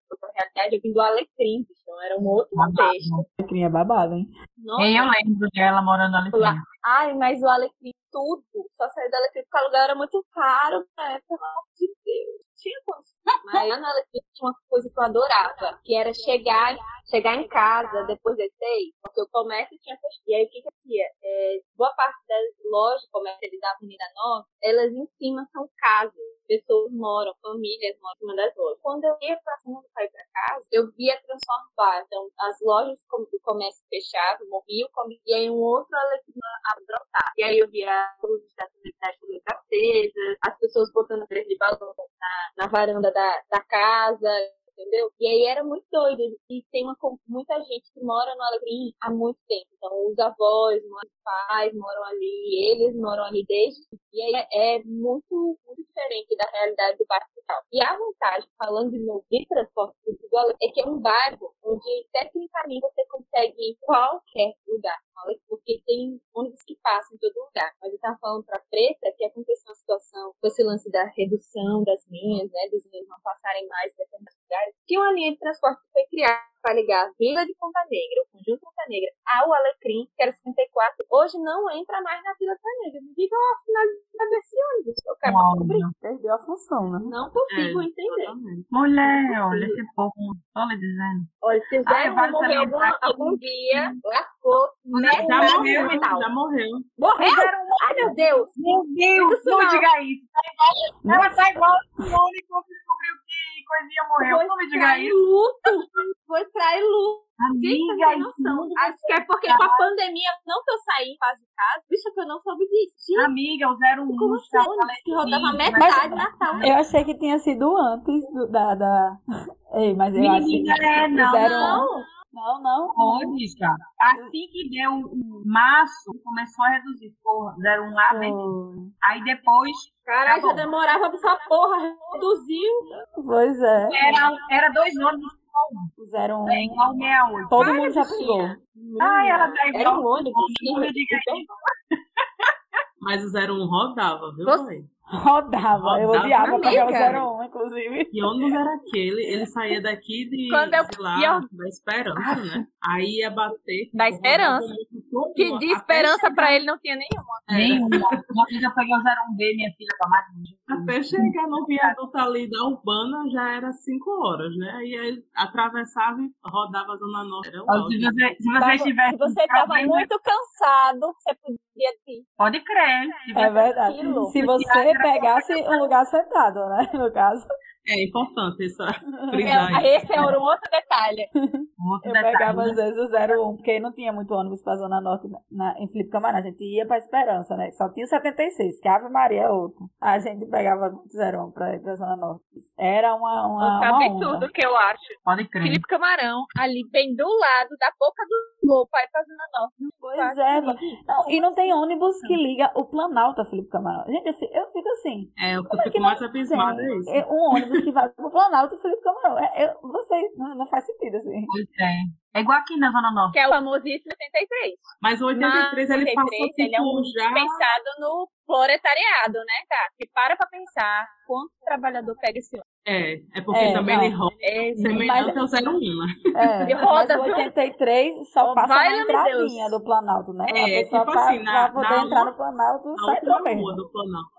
eu vim do Alecrim, então era um outro contexto. Eu queria babado, hein? Nossa, E eu lembro dela morando Lá. dentro. Ai, mas o Alecrim, tudo. Só saiu do Alecrim porque o aluguel era muito caro, né? Pelo amor de Deus. Tinha. *laughs* Mas lá no Alecrim tinha uma coisa que eu adorava, que era chegar, chegar em casa depois das seis, porque o comércio tinha fechado. E aí o que que eu fazia? É, boa parte das lojas comerciais da Avenida Nova, elas em cima são casas. Pessoas moram, famílias moram cima das lojas. Quando eu ia pra cima para ir pra casa, eu via transformar. Então, as lojas do comércio fechado, morria o comércio, e aí um outro Alecrim a brotar. E aí eu via a luz da cidade acesa, as pessoas botando três de balão na, na varanda da, da casa, entendeu? E aí era muito doido. E tem uma, muita gente que mora no Alecrim há muito tempo. Então, os avós, os pais moram ali, eles moram ali desde. E aí é muito, muito diferente da realidade do bairro tal. E a vantagem, falando de novo de transporte público, é que é um bairro onde, tecnicamente, você consegue ir em qualquer lugar. Porque tem ônibus que passam em todo lugar. Mas eu estava falando para Preta que aconteceu uma situação com esse lance da redução das linhas, né? Dos linhas não passarem mais em lugares. Tinha uma linha de transporte que foi criada para ligar a Vila de Ponta Negra, o Conjunto Ponta Negra, ao Alecrim, que era 54, hoje não entra mais na Vila Ponta Negra. Me digam a finalidade desse ônibus. Eu quero descobrir. Perdeu a função, né? Não consigo É, entender. Totalmente. Mulher, olha esse povo, só lhe dizendo. Olha, se Zé vale morrer algum, que- algum dia, lascou, Já metade morreu, já morreu. Morreu? Ai, meu Deus! Meu Deus, não não. diga isso. Tá igual- Ela tá igual o Simone quando descobriu que coisinha morreu. Não me diga trair isso. luto. Foi trair luto. Amiga, não tem noção. Acho que é porque com a pandemia, não que eu saí quase de casa, bicho, que eu não soube disso. Gente, amiga, o 01 como assim? está Que rodava metade na sala. Eu achei que tinha sido antes do- da. da... Ei, mas eu acho que. Menina, é, não, Zero não. Um. Não, não. Pode, já. Assim que deu o março, começou a reduzir. Porra, 01 lá, bem. Foi. Aí depois Caralho, já demorava pra essa porra, reduziu. Pois é. era, era dois ônibus só um. Fizeram É igual 68. Todo mundo já pegou. Ai, ela tá Era um ônibus. Mas o 01 rodava, viu, Você- mãe? Rodava. Eu Rodava. odiava pegar o Amiga. 01, inclusive. Que ônibus era aquele? Ele saía daqui de, Quando eu- sei lá, e eu- da Esperança, né? Aí ia bater. Da tipo, Esperança. rodava muito todo, Que de esperança chegar- pra ele não tinha nenhuma. Nenhuma. Uma vez eu peguei o 01B, minha filha, pra mais Até chegar no viaduto ali da Urbana já era 5 horas, né? Aí ele atravessava e rodava a Zona Norte. Era um. Se você, se você tivesse. Se você tava problema, muito cansado, você podia ir. Pode crer. É verdade. Se você pegasse um lugar sentado, né? No caso, É importante isso *laughs* frisar isso. É, esse é um outro detalhe. Outro eu detalhe, pegava né? às vezes o 01, porque não tinha muito ônibus pra Zona Norte na, na- em Felipe Camarão. A gente ia pra Esperança, né? Só tinha o 76, que Ave Maria é outro. A gente pegava muito 01 pra ir pra Zona Norte. Era uma, uma, onda. tudo que eu acho. Pode crer. Felipe Camarão, ali bem do lado da boca do gol, pai fazendo a norte. Pois é, mano. Não, e não tem ônibus que liga o Planalto a Felipe Camarão. Gente, eu fico, eu assim. É, o que eu é fico não mais abismada é um ônibus que vai pro Planalto e Felipe Camarão? É, eu, vocês, não, não faz sentido assim. Pois é. É igual aqui na Zona Norte. Que é o famosíssimo 83. Mas o 83 ele passou 83, tipo ele é um já. pensado no proletariado, né, cara? Que para pra pensar quanto trabalhador pega esse ônibus. É, é porque É, também não. ele roda É, semelhante ao 01, né? É, E roda, mas o viu? 83 só Oh, passa na entradinha do Planalto, né? É, a pessoa tipo pra, assim, na- pra poder na entrar rua- no Planalto, rua do Planalto.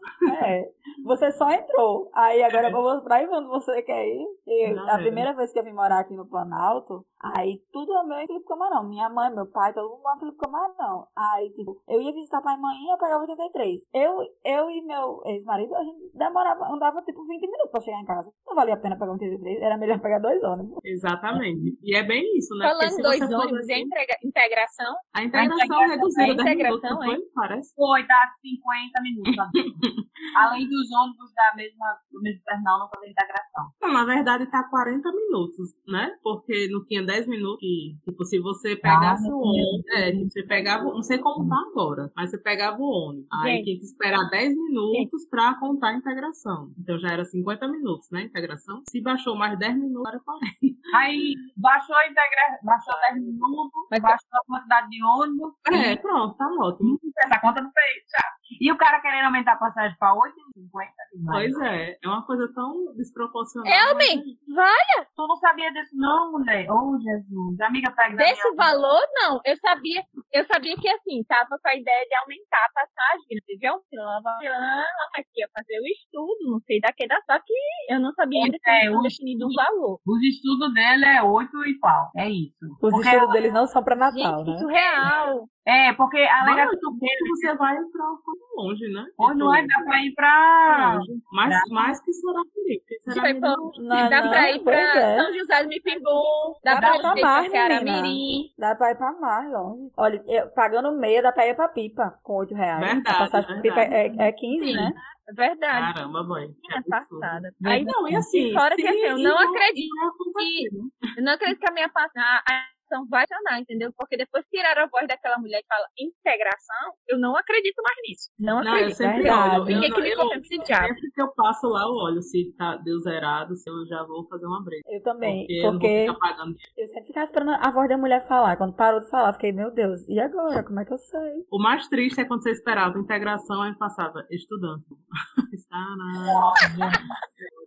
É, você só entrou. Aí agora eu vou mostrar onde você quer ir. E Já a é. primeira vez que eu vim morar aqui no Planalto, aí tudo é meu em Felipe Camarão. Minha mãe, meu pai, todo mundo em Felipe Camarão. Aí, tipo, eu ia visitar pai e mãe e eu pegava 83. Eu, eu e meu ex-marido, a gente demorava, andava tipo 20 minutos pra chegar em casa. Não valia a pena pegar 83, era melhor pegar dois ônibus. Exatamente. E é bem isso, né? Falando se dois ônibus e a ver, integra- integração, A integração reduzida a 10 minutos, integração, não foi? Parece. Foi, dá 50 minutos. *laughs* Além dos ônibus da mesma, do mesmo terminal não fazer integração. Não, na verdade tá 40 minutos, né? Porque não tinha 10 minutos que, tipo, se você pegasse Ah, o ônibus, é, tipo, você pegava, não sei como tá agora, mas você pegava o ônibus. Aí Gente. tinha que esperar 10 minutos pra contar a integração. Então já era 50 minutos, né? Integração. Se baixou mais 10 minutos, era 40. Aí baixou a integra... baixou 10 minutos, Mas- baixou a quantidade de ônibus. É, pronto, tá ótimo. Essa conta não fez, já. E o cara querendo aumentar a passagem pra 8,50. Pois é, é uma coisa tão desproporcional. Realmente, vai. Tu não sabia disso, não, mulher? Oh, Jesus. Amiga, pega Desse minha- valor, não. Eu sabia, eu sabia que assim, tava com a ideia de aumentar a passagem, entendeu? Lá, aqui ia fazer o estudo, não sei daqui da só que eu não sabia ainda que É, tinham o- definido um valor. Os estudos dele é oito e pau. É isso. Os Porque estudos deles não são pra Natal, Gente, né? surreal. É, porque a alegação dele você vai pra longe, né? hoje não é dá pra ir pra. longe. Mais, Pra- mais que não- Não, dá não, pra ir pra é. São José do Mipimbum, dá, Dá pra pra ir pra mais, Ceará-Mirim. Dá pra ir pra mais longe. Olha, eu- pagando meia dá pra ir pra pipa com 8 reais. Verdade, a passagem pra pipa é, é 15, Sim. né? É verdade. Caramba, mãe. que É passada. Aí, não, e assim. fora que se assim, eu não acredito isso vai acontecer, eu não acredito que a minha pa- a a ação vai funcionar, entendeu? Porque depois que tiraram a voz daquela mulher que fala integração, eu não acredito mais nisso. Não Não, eu acredito. sempre Verdade. olho. Eu, que me eu, esse diabo. sempre que eu passo lá, eu olho se tá, deu zerado, se eu já vou fazer uma break. Eu também. Porque, eu Porque pagando. eu sempre ficava esperando a voz da mulher falar. Quando parou de falar, eu fiquei, meu Deus, e agora? Como é que eu sei? O mais triste é quando você esperava integração e passava estudante. *laughs* Está na. *laughs*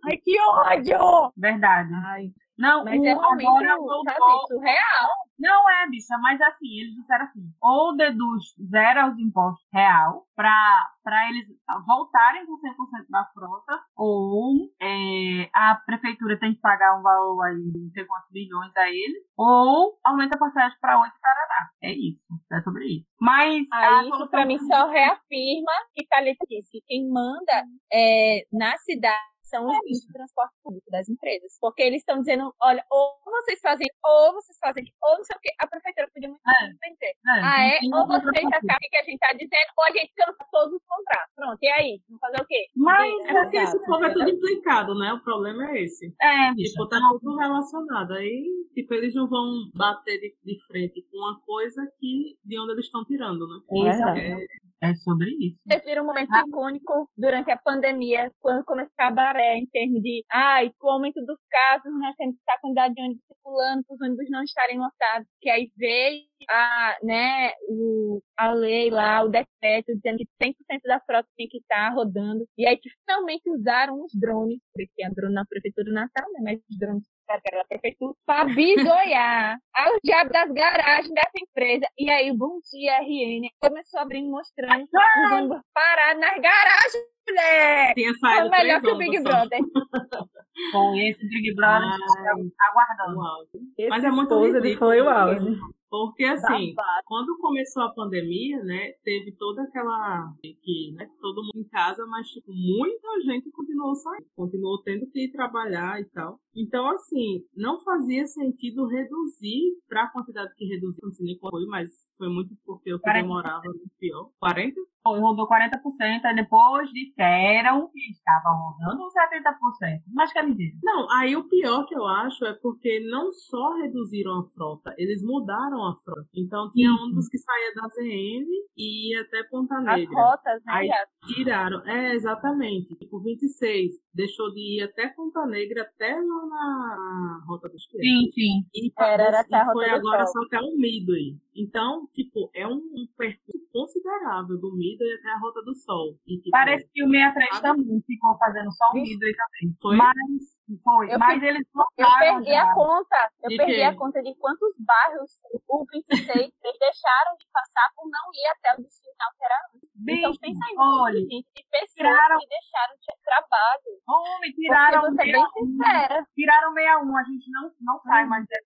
Ai, que ódio! Verdade. Ai, Não, mas o, é realmente, agora voltou. surreal. Não é, bicha, mas assim, eles disseram assim: ou deduz zero os impostos real pra, pra eles voltarem com 100% da frota, ou é, a prefeitura tem que pagar um valor aí de não sei quantos bilhões a eles, ou aumenta a passagem pra 8 Paraná. É isso, é sobre isso. Mas Aí isso solução pra mim só reafirma que Thalita disse, quem manda é, na cidade são os índices de transporte público das empresas. Porque eles estão dizendo, olha, ou vocês fazem, ou vocês fazem, ou não sei o que. A prefeitura podia muito É. bem dizer. É, Ah, é? Ou vocês acabam o que a gente tá dizendo, ou a gente cancela todos os contratos. Pronto, e aí? Vamos fazer o quê? Mas É porque esse povo é tudo implicado, né? O problema é esse. é, Tipo, tá tudo relacionado. Aí, tipo, eles não vão bater de, de frente com uma coisa que de onde eles estão tirando, né? Verdade. É, é sobre isso. Vocês viram um momento icônico durante a pandemia, quando começou a baré em termos de, ai, com o aumento dos casos, né, sempre está a quantidade de ônibus circulando, para os ônibus não estarem lotados, que aí veio a, né, o, a lei lá, o decreto, dizendo que 100% da frota tem que estar rodando, e aí que finalmente usaram os drones, porque é drone na prefeitura do Natal, né, mas os drones que era da prefeitura, para bisoiar *laughs* ao diabo das garagens dessa empresa. E aí, o Bom Dia RN começou abrindo, mostrando os ônibus parados nas garagens, mulher! tinha Foi melhor que o Big. Brother. *laughs* Com esse Big Brother, Ai. aguardando. Mas é muito ridículo, foi o né? auge. Porque assim, Babado. quando começou a pandemia, né, teve toda aquela que, né, todo mundo em casa, mas tipo, muita gente continuou saindo, continuou tendo que ir trabalhar e tal. Então, assim, não fazia sentido reduzir para a quantidade que reduziu, não sei nem qual foi, mas foi muito porque 40%. demorava no pior. 40? Rodou 40%, aí depois disseram que estava rodando uns 70%. Mas que mentira. Não, aí o pior que eu acho é porque não só reduziram a frota, eles mudaram a frota. Então tinha Isso. ônibus que saía da ZN e ia até Ponta As Negra. rotas, né? Aí tiraram, é exatamente, tipo 26, deixou de ir até Ponta Negra, até lá na Rota dos Esquerda. Sim, sim. E, Era, era e foi agora só até o Midway. Então, tipo, é um, um percurso considerável do Midway até a Rota do Sol. E, tipo, Parece que o 63 Ah. também ficou fazendo só o aí também. Foi? Mas, foi. Eu mas eles Eu voltaram perdi já. a conta. Eu De perdi quê? a conta de quantos bairros o 26 eles deixaram de passar por não ir até o destino que era antes. Então Bicho, pensa em olha, gente, de pessoas tiraram- que deixaram de trabalho. homem, tiraram Porque vou ser bem 61. sincera. Tiraram 61, a gente não, não sai mais é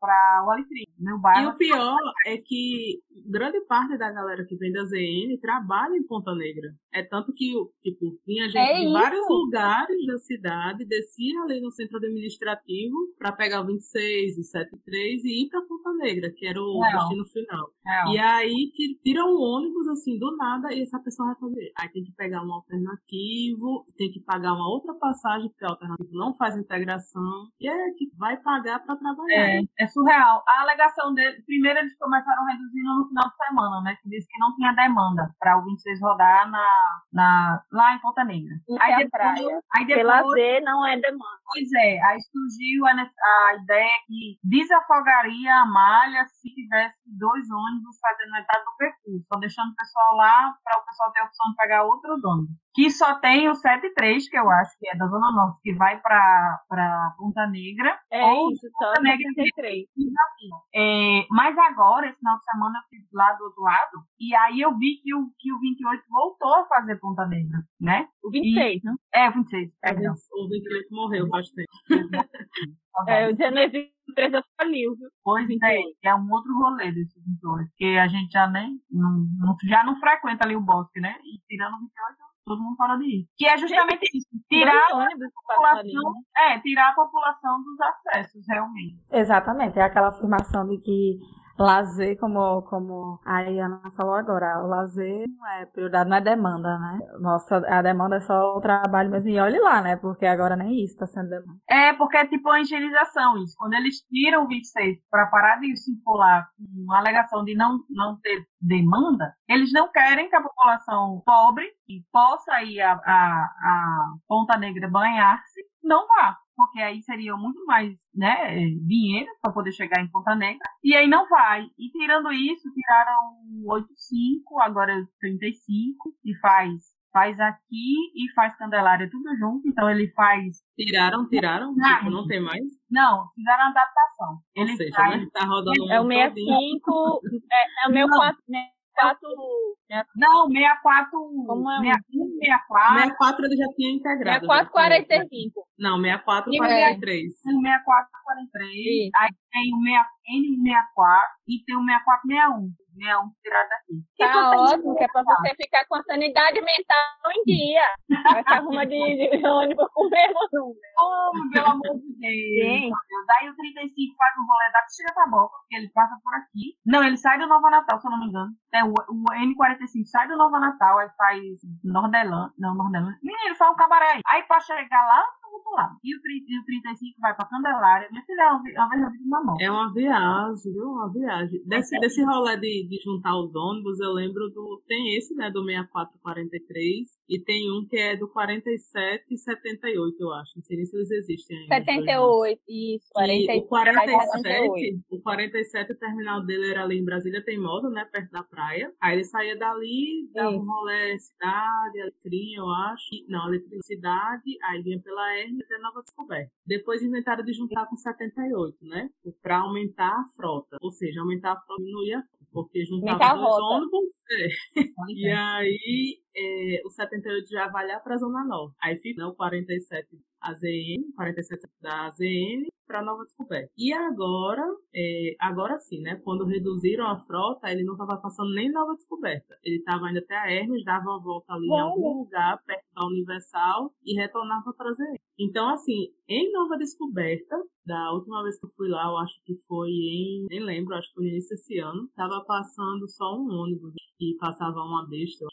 pra, pra Wall Street. Meu E bairro. o pior é que grande parte da galera que vem da ZN trabalha em Ponta Negra. É tanto que, tipo, vinha gente É de vários lugares da cidade, descia ali no centro administrativo para pegar o 26, o 73 e ir para Ponta Negra, que era o Não. destino final. Não. E aí ti- tira um ônibus assim do nada e essa pessoa vai fazer. Aí tem que pegar um alternativo, tem que pagar uma outra passagem, porque o alternativo não faz integração. E é que vai pagar para trabalhar. É, é surreal. A alegação dele, primeiro eles começaram reduzindo no final de semana, né? Que disse que não tinha demanda para o 26 rodar na, na, lá em Ponta Negra. Aí é depois, praia. aí depois lazer não é demanda. Pois é, aí surgiu a, a ideia que desafogaria a malha se tivesse dois ônibus fazendo metade do percurso, só deixando o pessoal lá para o pessoal ter a opção de pegar outros ônibus. Que só tem o 73, que eu acho que é da Zona Norte, que vai para Ponta Negra. É ou isso, só Ponta Negra 73. é, mas agora, esse final de semana, eu fiz lá do outro lado, e aí eu vi que o, que o 28 voltou a fazer Ponta Negra, né? O 26, não? É, o 26, perdão. O 28 morreu faz tempo. *laughs* É, o Genesis 3 eu faliu, viu? Pois é, é um outro rolê desse 28, que a gente já nem, não- já não frequenta ali o bosque, né? E tirando o 28, todo mundo parou de ir. Que é justamente isso, tirar a população, né? é, tirar a população dos acessos, realmente. Exatamente, é aquela afirmação de que lazer, como, como a Iana falou agora, o lazer não é prioridade, não é demanda, né? Nossa, a demanda é só o trabalho mesmo. E olhe lá, né? Porque agora nem isso tá sendo demanda. É, porque é tipo a higienização isso. Quando eles tiram o 26 para parar de circular com a alegação de não, não ter demanda, eles não querem que a população pobre, que possa ir a, a, a Ponta Negra banhar-se, não vá. Porque aí seria muito mais né, dinheiro para poder chegar em Ponta Negra. E aí não vai. E tirando isso, tiraram o 85, agora é o 35, e faz faz aqui e faz Candelária tudo junto. Então ele faz. Tiraram, tiraram? Não. Tipo, não tem mais? Não, fizeram adaptação. Ou Ele seja, faz. né? Tá rodando É o mundo 65, é, é o meu Não. 4, 4 Não, 64. Como é o- 61, 64. 64 ele já tinha integrado. 6445. Não, 64, E 43. Tem o 6443. Isso. Aí tem o 6 N64 e tem o 6461. 61 tirado daqui. E Tá tu tem ótimo, que é pra você ficar com a sanidade mental em dia. Vai se arruma de, de ônibus com o mesmo número. Oh, pelo amor de Deus. Deus. Aí o 35 faz um rolê da Coxilha da Boca, porque ele passa por aqui. Não, ele sai do Nova Natal, se eu não me engano. É, o, o N45 sai do Nova Natal, aí faz Nordelândia. Não, Nordelândia. Menino, faz um cabaré aí. Aí pra chegar lá, outro lado. E o, 30 e o 35 vai pra Candelária. Minha filha é uma, vi- é uma verdadeira mamão. É uma viagem, viu? Uma viagem. Desse, desse rolê de, de juntar os ônibus, eu lembro do. Tem esse, né? Do 6443. E tem um que é do 47 e 78, eu acho. Não sei nem se eles existem ainda. 78, isso, E o 47. 47, o 47, o terminal dele era ali em Brasília Teimosa, né? Perto da praia. Aí ele saía dali, dava um rolê cidade, Alecrim, eu acho. E- Não, Alecrim cidade, aí vinha pela Hermes até Nova Descoberta. Depois inventaram de juntar com 78, né? Pra aumentar a frota. Ou seja, aumentar a frota e diminuir a frota. Porque juntava a dois rota. ônibus. é. E aí, é, o 78 já vai lá pra Zona Norte. Aí fica né, o 47 AZN, 47 da AZN para Nova Descoberta. E agora, é, agora sim, né? Quando reduziram a frota, ele não estava passando nem Nova Descoberta. Ele estava indo até a Hermes, dava uma volta ali em algum lugar perto da Universal e retornava para AZN. Então, assim, em Nova Descoberta, da última vez que eu fui lá, eu acho que foi em, nem lembro, acho que foi no início desse ano, tava passando só um ônibus e passava uma besta.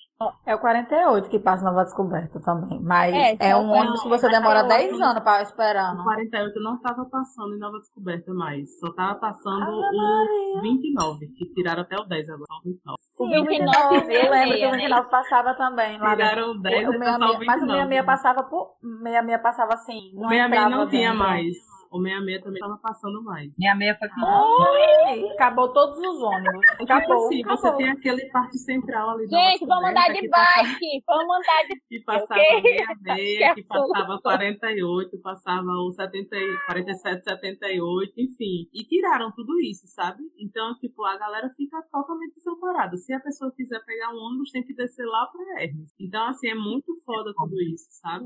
É o 48 que passa Nova Descoberta também. Mas É, é, um ônibus que você demora 10 anos pra esperando. O 48 não estava passando em Nova Descoberta mais. Só estava passando Ave o Maria. 29, que tiraram até o 10 agora, o 29. Sim, O 29 eu lembro que o meia, né? 29 passava também. Lá Tiraram o 10 o e 66, só o 29. mas o 66 passava por. 66 passava assim. O Não 66 entrava não tinha mais. O 66 também estava passando mais. Minha meia foi que Oi! Acabou todos os ônibus. Acabou. Assim, você acabou. tem aquele parte central ali. Gente, vamos andar de bike, vamos andar de *laughs* Que passava quê? 66, que é passava 48, passava o 70, e- 47, 78, enfim. E tiraram tudo isso, sabe? Então, tipo, a galera fica totalmente desamparada. Se a pessoa quiser pegar um ônibus, tem que descer lá pra Hermes. Então, assim, é muito foda tudo isso, sabe?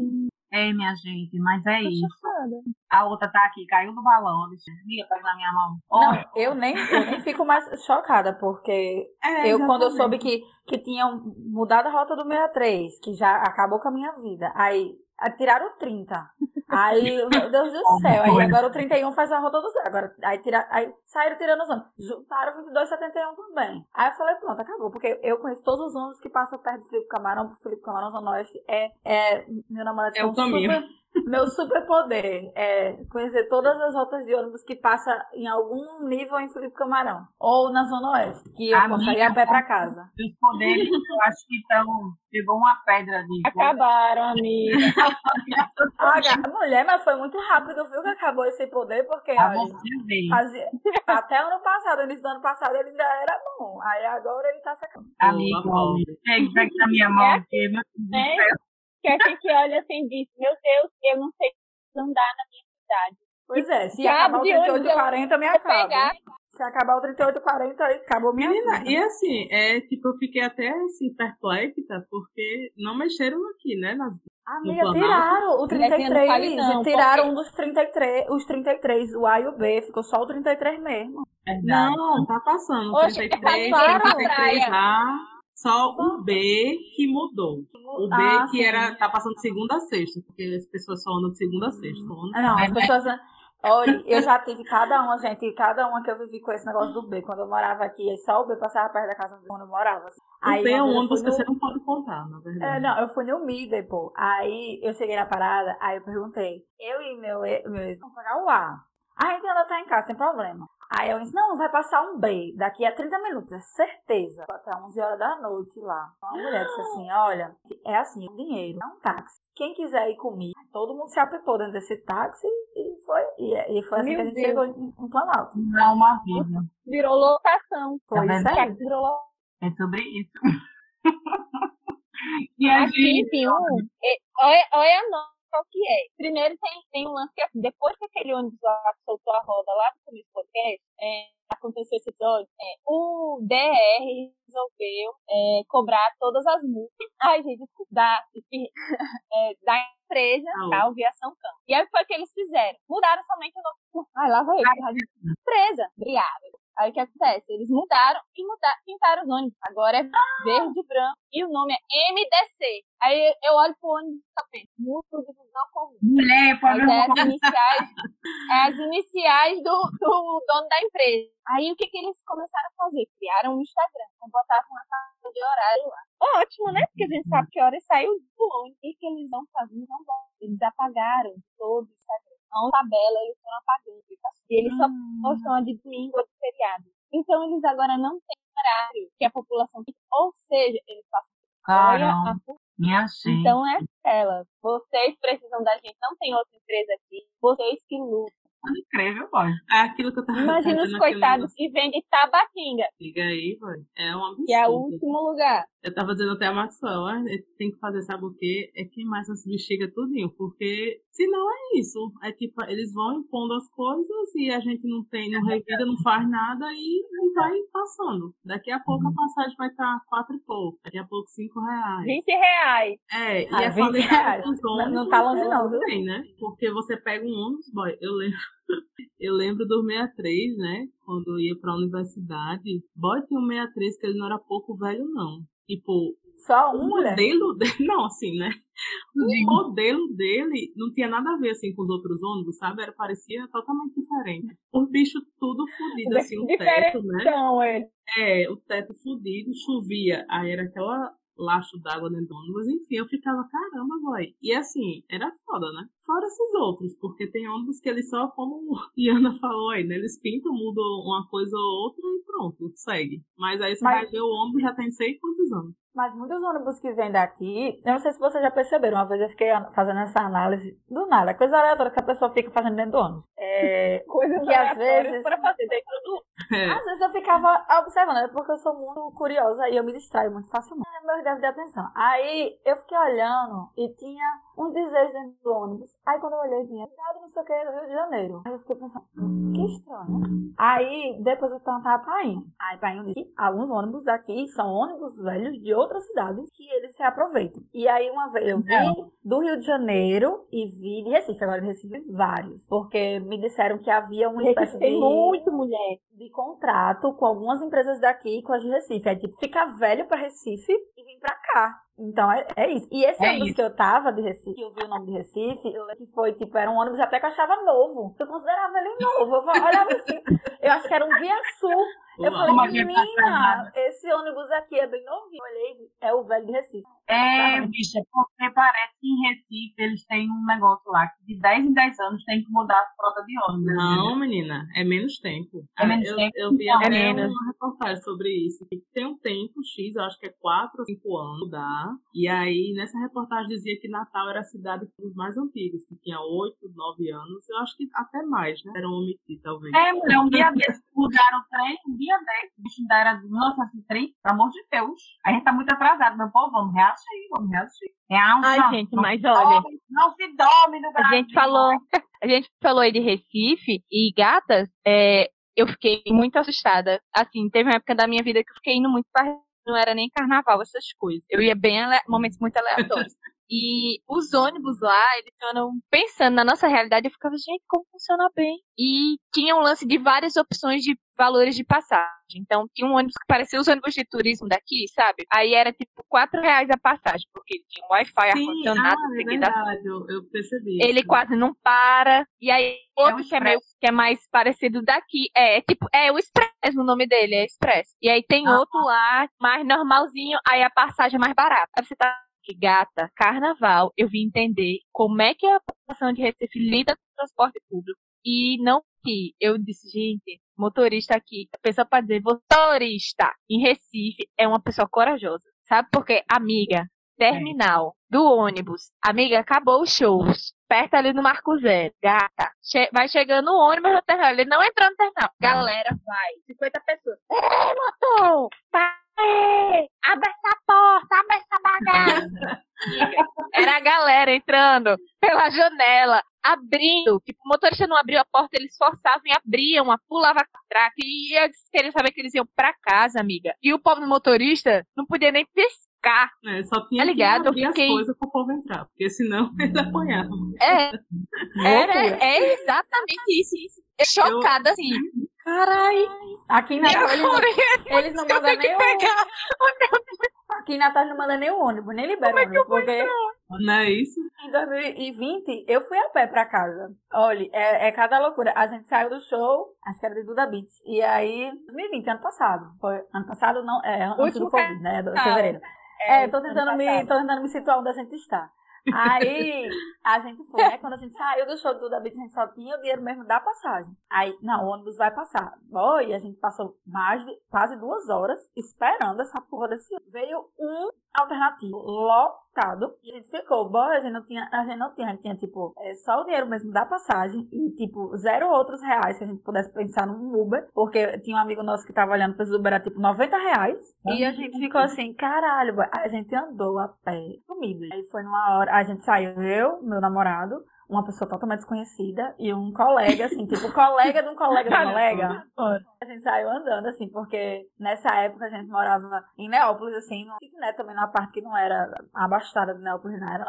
É, minha gente, mas é Tô isso. chocada. A outra tá aqui, caiu do balão. Eu pega na minha mão. Não, eu nem, eu nem fico mais chocada, porque É, eu, quando eu soube que, que tinham mudado a rota do 63, que já acabou com a minha vida, aí tiraram o 30. Aí, meu Deus do *laughs* céu, aí agora o 31 faz a rota do zero. Agora, aí, tira, aí saíram tirando os ônibus. Juntaram o 22 71 também. Aí eu falei, pronto, acabou. Porque eu conheço todos os ônibus que passam perto do Felipe Camarão, pro Felipe Camarão, Zona Oeste. É, é, meu namorado É o um super- meu superpoder é conhecer todas as rotas de ônibus que passa em algum nível em Felipe Camarão. Ou na Zona Oeste, que eu Amiga, posso ir a pé pra casa. Os poderes, eu acho que estão. Pegou uma pedra de. *laughs* Acabaram, amiga. *laughs* Olha, mulher, mas foi muito rápido, viu, que acabou esse poder, porque, olha, fazia, até ano passado, início do ano passado, ele ainda era bom. Aí agora ele tá sacando. Amigo, pega na minha mão, *laughs* É? porque, meu Deus. Que a gente olha assim e diz, meu Deus, eu não sei andar na minha cidade. Pois é, se Cabo acabar o de ônibus, 3840, me acaba. pegar. Se acabar o 3840, aí acabou minha Menina, vida. e assim, é, tipo, eu fiquei até assim, perplexa, porque não mexeram aqui, né? Nas, Amiga, tiraram o Não é que não 33, fale não, tiraram porque- um dos 33, os 33, o A e o B, ficou só o 33 mesmo. Não, tá passando. Oxe, 33, passaram. 33A, só o B que mudou. O B Ah, que sim. era, tá passando de segunda a sexta, porque as pessoas só andam de segunda a sexta. Então, Ah, Não, as pessoas. Olha, eu já tive cada uma, gente, cada uma que eu vivi com esse negócio do B. Quando eu morava aqui, aí só o B passava perto da casa onde eu morava. assim. o B é um ônibus que no- você não pode contar, na É, verdade. não, eu fui no Midway, pô. Aí eu cheguei na parada, aí eu perguntei. Eu e meu, meu ex, vamos pagar o A. A gente ainda tá em casa, sem problema. Aí eu disse, não, vai passar um B daqui a 30 minutos, é certeza. Até 11 horas da noite lá. Uma mulher disse assim, olha, é assim, o dinheiro é um táxi. Quem quiser ir comigo, todo mundo se apepou dentro desse táxi e foi, e, e foi assim Meu que a gente Deus. chegou em, em Planalto. Não, uma vida. Virou lotação. Foi Tá isso aí. Virou lotação. É sobre isso. *laughs* e a gente. um. é, Olha, olha a nota qual que é. Primeiro tem, tem um lance que assim, depois que aquele ônibus lá soltou a roda lá no começo do podcast, é, aconteceu esse episódio, é, o DR resolveu é, cobrar todas as multas. *laughs* Ai, gente, desculpa. Da, *laughs* é, da empresa Ah, da aviação Campo. E aí foi o que eles fizeram. Mudaram somente o nome. Ai, lá vai eu. Empresa. Obrigada. Aí o que acontece? Eles mudaram e mudaram, pintaram os ônibus. Agora é verde e branco e o nome é MDC. Aí eu olho pro ônibus e só penso, mútuo de visão comum. Mulher, é as iniciais, é as iniciais do, do dono da empresa. Aí o que, que eles começaram a fazer? Criaram um Instagram, então botavam uma carta de horário lá. Ótimo, né? Porque a gente sabe que hora saiu do ônibus. O que, que eles vão fazer? Não vão. Eles apagaram todo o Instagram. A tabela eles foram apagando. E eles só postam a de domingo ou de feriado. Então eles agora não têm horário que a população tem. Ou seja, eles passam olha a Caramba, minha gente. então é aquela. Vocês precisam da gente, não tem outra empresa aqui. Vocês que lutam. incrível, boy. É aquilo que eu tava Imagina os coitados que vendem Tabatinga, Liga aí, vai. É um absurdo. que é o último lugar. Eu tava dizendo até a Maxwell, tem que fazer, sabe o quê? É queimar essas bexigas tudinho, porque senão é isso. É tipo, eles vão impondo as coisas e a gente não tem, não revida, não faz nada e, e vai passando. Daqui a pouco a passagem vai estar quatro e pouco, daqui a pouco cinco reais. 20 reais. É, e Ah, a 20 qualidade reais. Não- ônibus não tá longe não, viu? também, né? Porque você pega um ônibus, boy, eu lembro, *laughs* eu lembro do 63, né? Quando eu ia pra universidade, boy, tinha um 63 que ele não era pouco velho, não. Tipo, Só um, modelo dele, *laughs* não, assim, né? O modelo dele não tinha nada a ver, assim, com os outros ônibus, sabe? Era, parecia totalmente diferente. Os bichos tudo fodido, assim, o teto, né? Ele. É, o teto fudido, chovia, aí era aquela laço d'água dentro do ônibus, enfim, eu ficava, caramba, boy. E assim, era foda, né? Fora esses outros, porque tem ônibus que eles só, como Iana falou aí, né? Eles pintam, mudam uma coisa ou outra e pronto, segue. Mas aí você Mas- vai ver o ônibus já tem sei quantos anos. Mas muitos ônibus que vêm daqui, eu não sei se vocês já perceberam, uma vez eu fiquei fazendo essa análise do nada, coisa aleatória que a pessoa fica fazendo dentro do ônibus. É, *laughs* Coisas Que às vezes- para fazer dentro do. É. Às vezes eu ficava observando, é porque eu sou muito curiosa e eu me distraio muito facilmente. Meu déficit de atenção. Aí eu fiquei olhando e tinha uns dizeres dentro do ônibus. Aí quando eu olhei, tinha cidade não sei o que do Rio de Janeiro. Aí eu fiquei pensando, "Hum, que estranho. Aí depois eu perguntava pra Painho. Aí Painho disse que alguns ônibus daqui são ônibus velhos de outras cidades que eles se aproveitam. E aí uma vez eu vi do Rio de Janeiro e vi de Recife. Agora de Recife vários. Porque me disseram que havia uma espécie Tem de muito mulher. de contrato com algumas empresas daqui e com as de Recife. É tipo, ficar velho pra Recife e vir pra cá. Então é, é isso. E esse É ônibus isso. que eu tava de Recife, que eu vi o nome de Recife, eu lembro que foi, tipo, era um ônibus até que eu achava novo. Eu considerava ele novo. Eu olhava assim, eu acho que era um Via Sul. Eu falei, menina, esse ônibus aqui é bem novinho. Eu olhei, é o velho de Recife. É, bicha, porque parece que em Recife eles têm um negócio lá que de 10 em 10 anos tem que mudar a frota de ônibus. Não, menina, é menos tempo. É menos eu, tempo? eu vi Então, até é menos. uma reportagem sobre isso. que Tem um tempo X, eu acho que é 4 ou 5 anos, dá. E aí, nessa reportagem dizia que Natal era a cidade dos mais antigos, que tinha 8, 9 anos. Eu acho que até mais, né? Era um omitido, talvez. É, mulher, um dia desses mudaram o trem, um dia desses, o bicho ainda era de 1930, pelo amor de Deus. A gente tá muito atrasado, meu povo, vamos reagir. Reagir, vamos reagir. Real, Ai, não, gente, não mas se olha, dorme, não se dorme no A Brasil. gente falou, a gente falou aí de Recife e gatas, é, eu fiquei muito assustada. Assim, teve uma época da minha vida que eu fiquei indo muito para não era nem carnaval, essas coisas. Eu ia bem ale- momentos muito aleatórios. *laughs* E os ônibus lá, eles andam pensando na nossa realidade, eu ficava, gente, como funciona bem? E tinha um lance de várias opções de valores de passagem. Então, tinha um ônibus que parecia os ônibus de turismo daqui, sabe? Aí era tipo 4 reais a passagem, porque ele tinha um Wi-Fi, ar-condicionado, ah, é verdade, eu, eu percebi. ele isso. quase não para. E aí, outro o que, é meio, que é mais parecido daqui. É, é tipo, é o Express, o nome dele, é Express. E aí tem Ah. outro lá, mais normalzinho, aí a passagem é mais barata. Aí você tá gata, carnaval, eu vim entender como é que a população de Recife lida com o transporte público. E não que eu disse, gente, motorista aqui, a pessoa pra dizer motorista em Recife é uma pessoa corajosa. Sabe por quê? Amiga, terminal do ônibus. Amiga, acabou os shows. Perto ali no Marco Zero. Gata. che- vai chegando o ônibus no terminal. Ele não entrou no terminal. Galera, vai. 50 pessoas. Ei, motor! Abre essa porta, abre essa bagaça. Era a galera entrando pela janela, abrindo. Tipo, o motorista não abriu a porta, eles forçavam e abriam, a pulava a catraca e ia querer saber que eles iam pra casa, amiga. E o pobre motorista não podia nem piscar. É, só tinha Tá ligado? que abrir Eu fiquei- as coisas pro povo entrar, porque senão *laughs* eles apanhavam. É, era, é exatamente isso. isso. Eu chocada assim. Caralho, Aqui em e Natal eles, agora eles não eu mandam nem o. pegar. Aqui em Natal não manda nem o ônibus, nem libera o ônibus. Porque Não é isso? em 2020 eu fui a pé pra casa. Olha, é, é cada loucura. A gente saiu do show, acho que era de Duda Beats. E aí, 2020, ano passado. Foi ano passado, não, é antes Último do Covid, né? Do fevereiro. É, tô ano tentando, me, tô tentando me situar onde a gente está. Aí a gente foi, né? Quando a gente saiu do show do Duda Beat, a gente só tinha o dinheiro mesmo da passagem. Aí, não, o ônibus vai passar. E a gente passou mais de quase duas horas esperando essa porra desse ônibus. Veio um alternativo lotado e a gente ficou. Bom, a gente não tinha, a gente não tinha, a gente tinha tipo é, só o dinheiro mesmo da passagem e tipo zero outros reais que a gente pudesse pensar num Uber, porque tinha um amigo nosso que tava olhando para os Uber era tipo 90 reais e a gente ficou assim, caralho, boy. a gente andou a pé, comido. Aí foi numa hora, a gente saiu, eu, meu namorado, uma pessoa totalmente desconhecida e um colega, assim, tipo, colega de um colega de um colega. A gente saiu andando, assim, porque nessa época a gente morava em Neópolis, assim, no né, também numa parte que não era abastada de Neópolis, não era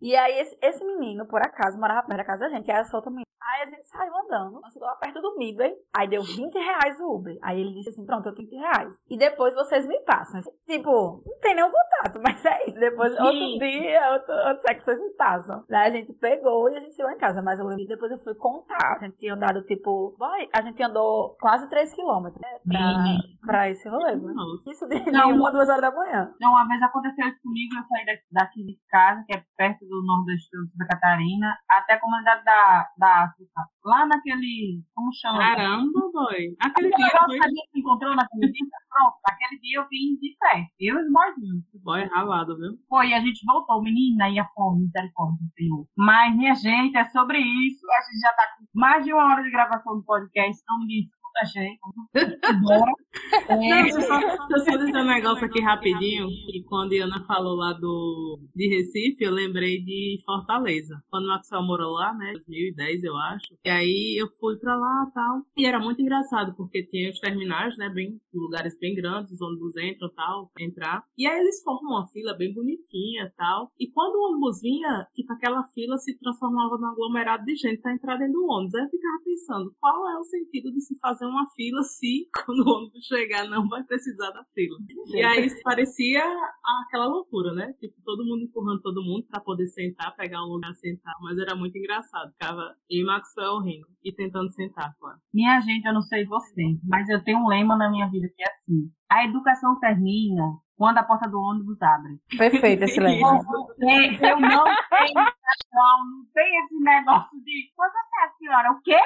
E aí esse, esse menino, por acaso, morava perto da casa da gente, e era só menino. Aí a gente saiu andando, nós chegou lá perto do Midway, aí deu 20 reais o Uber. Aí ele disse assim, pronto, eu tenho 20 reais. E depois vocês me passam. Tipo, não tem nenhum contato, *laughs* mas é isso. Depois, outro dia, outro, outro sexo, vocês me passam. Daí a gente pegou e a gente chegou em casa, mas eu lembro depois eu fui contar. A gente tinha andado, tipo, boy, a gente andou quase 3 quilômetros né, pra, pra esse rolê. né? Isso de Não, uma, duas horas da manhã. Então, uma vez aconteceu isso comigo, eu saí daqui, daqui de casa, que é perto do nordeste de Santa Catarina, até a comunidade da, da África. Lá naquele. Como chama? Caramba, boy. Aquele dia foi que a gente encontrou naquele dia, pronto, naquele dia eu vim de pé, eu e os boy ralado, viu? Foi, a gente voltou, menina, e a fome, misericórdia do Senhor. Mas, minha gente, é sobre isso. A gente já tá com mais de uma hora de gravação do podcast, então ninguém Bora. *laughs* Não, É, eu só, só dizer um negócio aqui rapidinho, que quando a Ana falou lá do, de Recife, eu lembrei de Fortaleza. Quando o Maxwell morou lá, né, 2010 eu acho, e aí eu fui pra lá e tal, e era muito engraçado, porque tinha os terminais, né, bem, lugares bem grandes, os ônibus entram e tal, pra entrar, e aí eles formam uma fila bem bonitinha e tal, e quando o ônibus vinha, tipo, aquela fila se transformava num aglomerado de gente pra entrar dentro do ônibus. Aí eu ficava pensando, qual é o sentido de se fazer uma fila se, *laughs* quando o ônibus chegar, não vai precisar da fila? E aí isso parecia aquela loucura, né? Tipo, todo mundo empurrando todo mundo pra poder sentar, pegar um lugar sentar. Mas era muito engraçado. Ficava eu e Maxwell rindo e tentando sentar, claro. Minha gente, eu não sei vocês, mas eu tenho um lema na minha vida que é assim: a educação termina quando a porta do ônibus abre. Perfeito esse lema. É, Eu não tenho não tem esse negócio de. Quando é a senhora? O quê?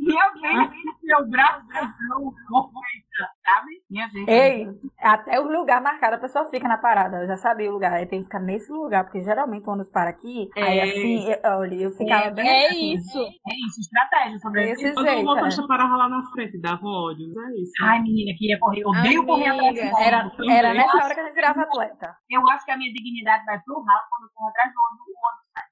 Minha vez, meu braço, não, sabe? Minha gente. Ei, até o lugar marcado, a pessoa fica na parada. Eu já sabia o lugar. Aí tem que ficar nesse lugar, porque geralmente o ônibus para aqui. Aí É. assim, eu, olha, eu ficava É, bem É assim. isso. É isso, estratégia sobre Desse isso. Quando o jeito, motorista parava lá na frente, dava ódio. É isso. Ai, menina, que ia correr. Eu odeio correr atrás do ônibus. Era, Também. era nessa hora que a gente virava atleta. Eu acho que a minha dignidade vai pro ralo quando eu corro atrás do ônibus.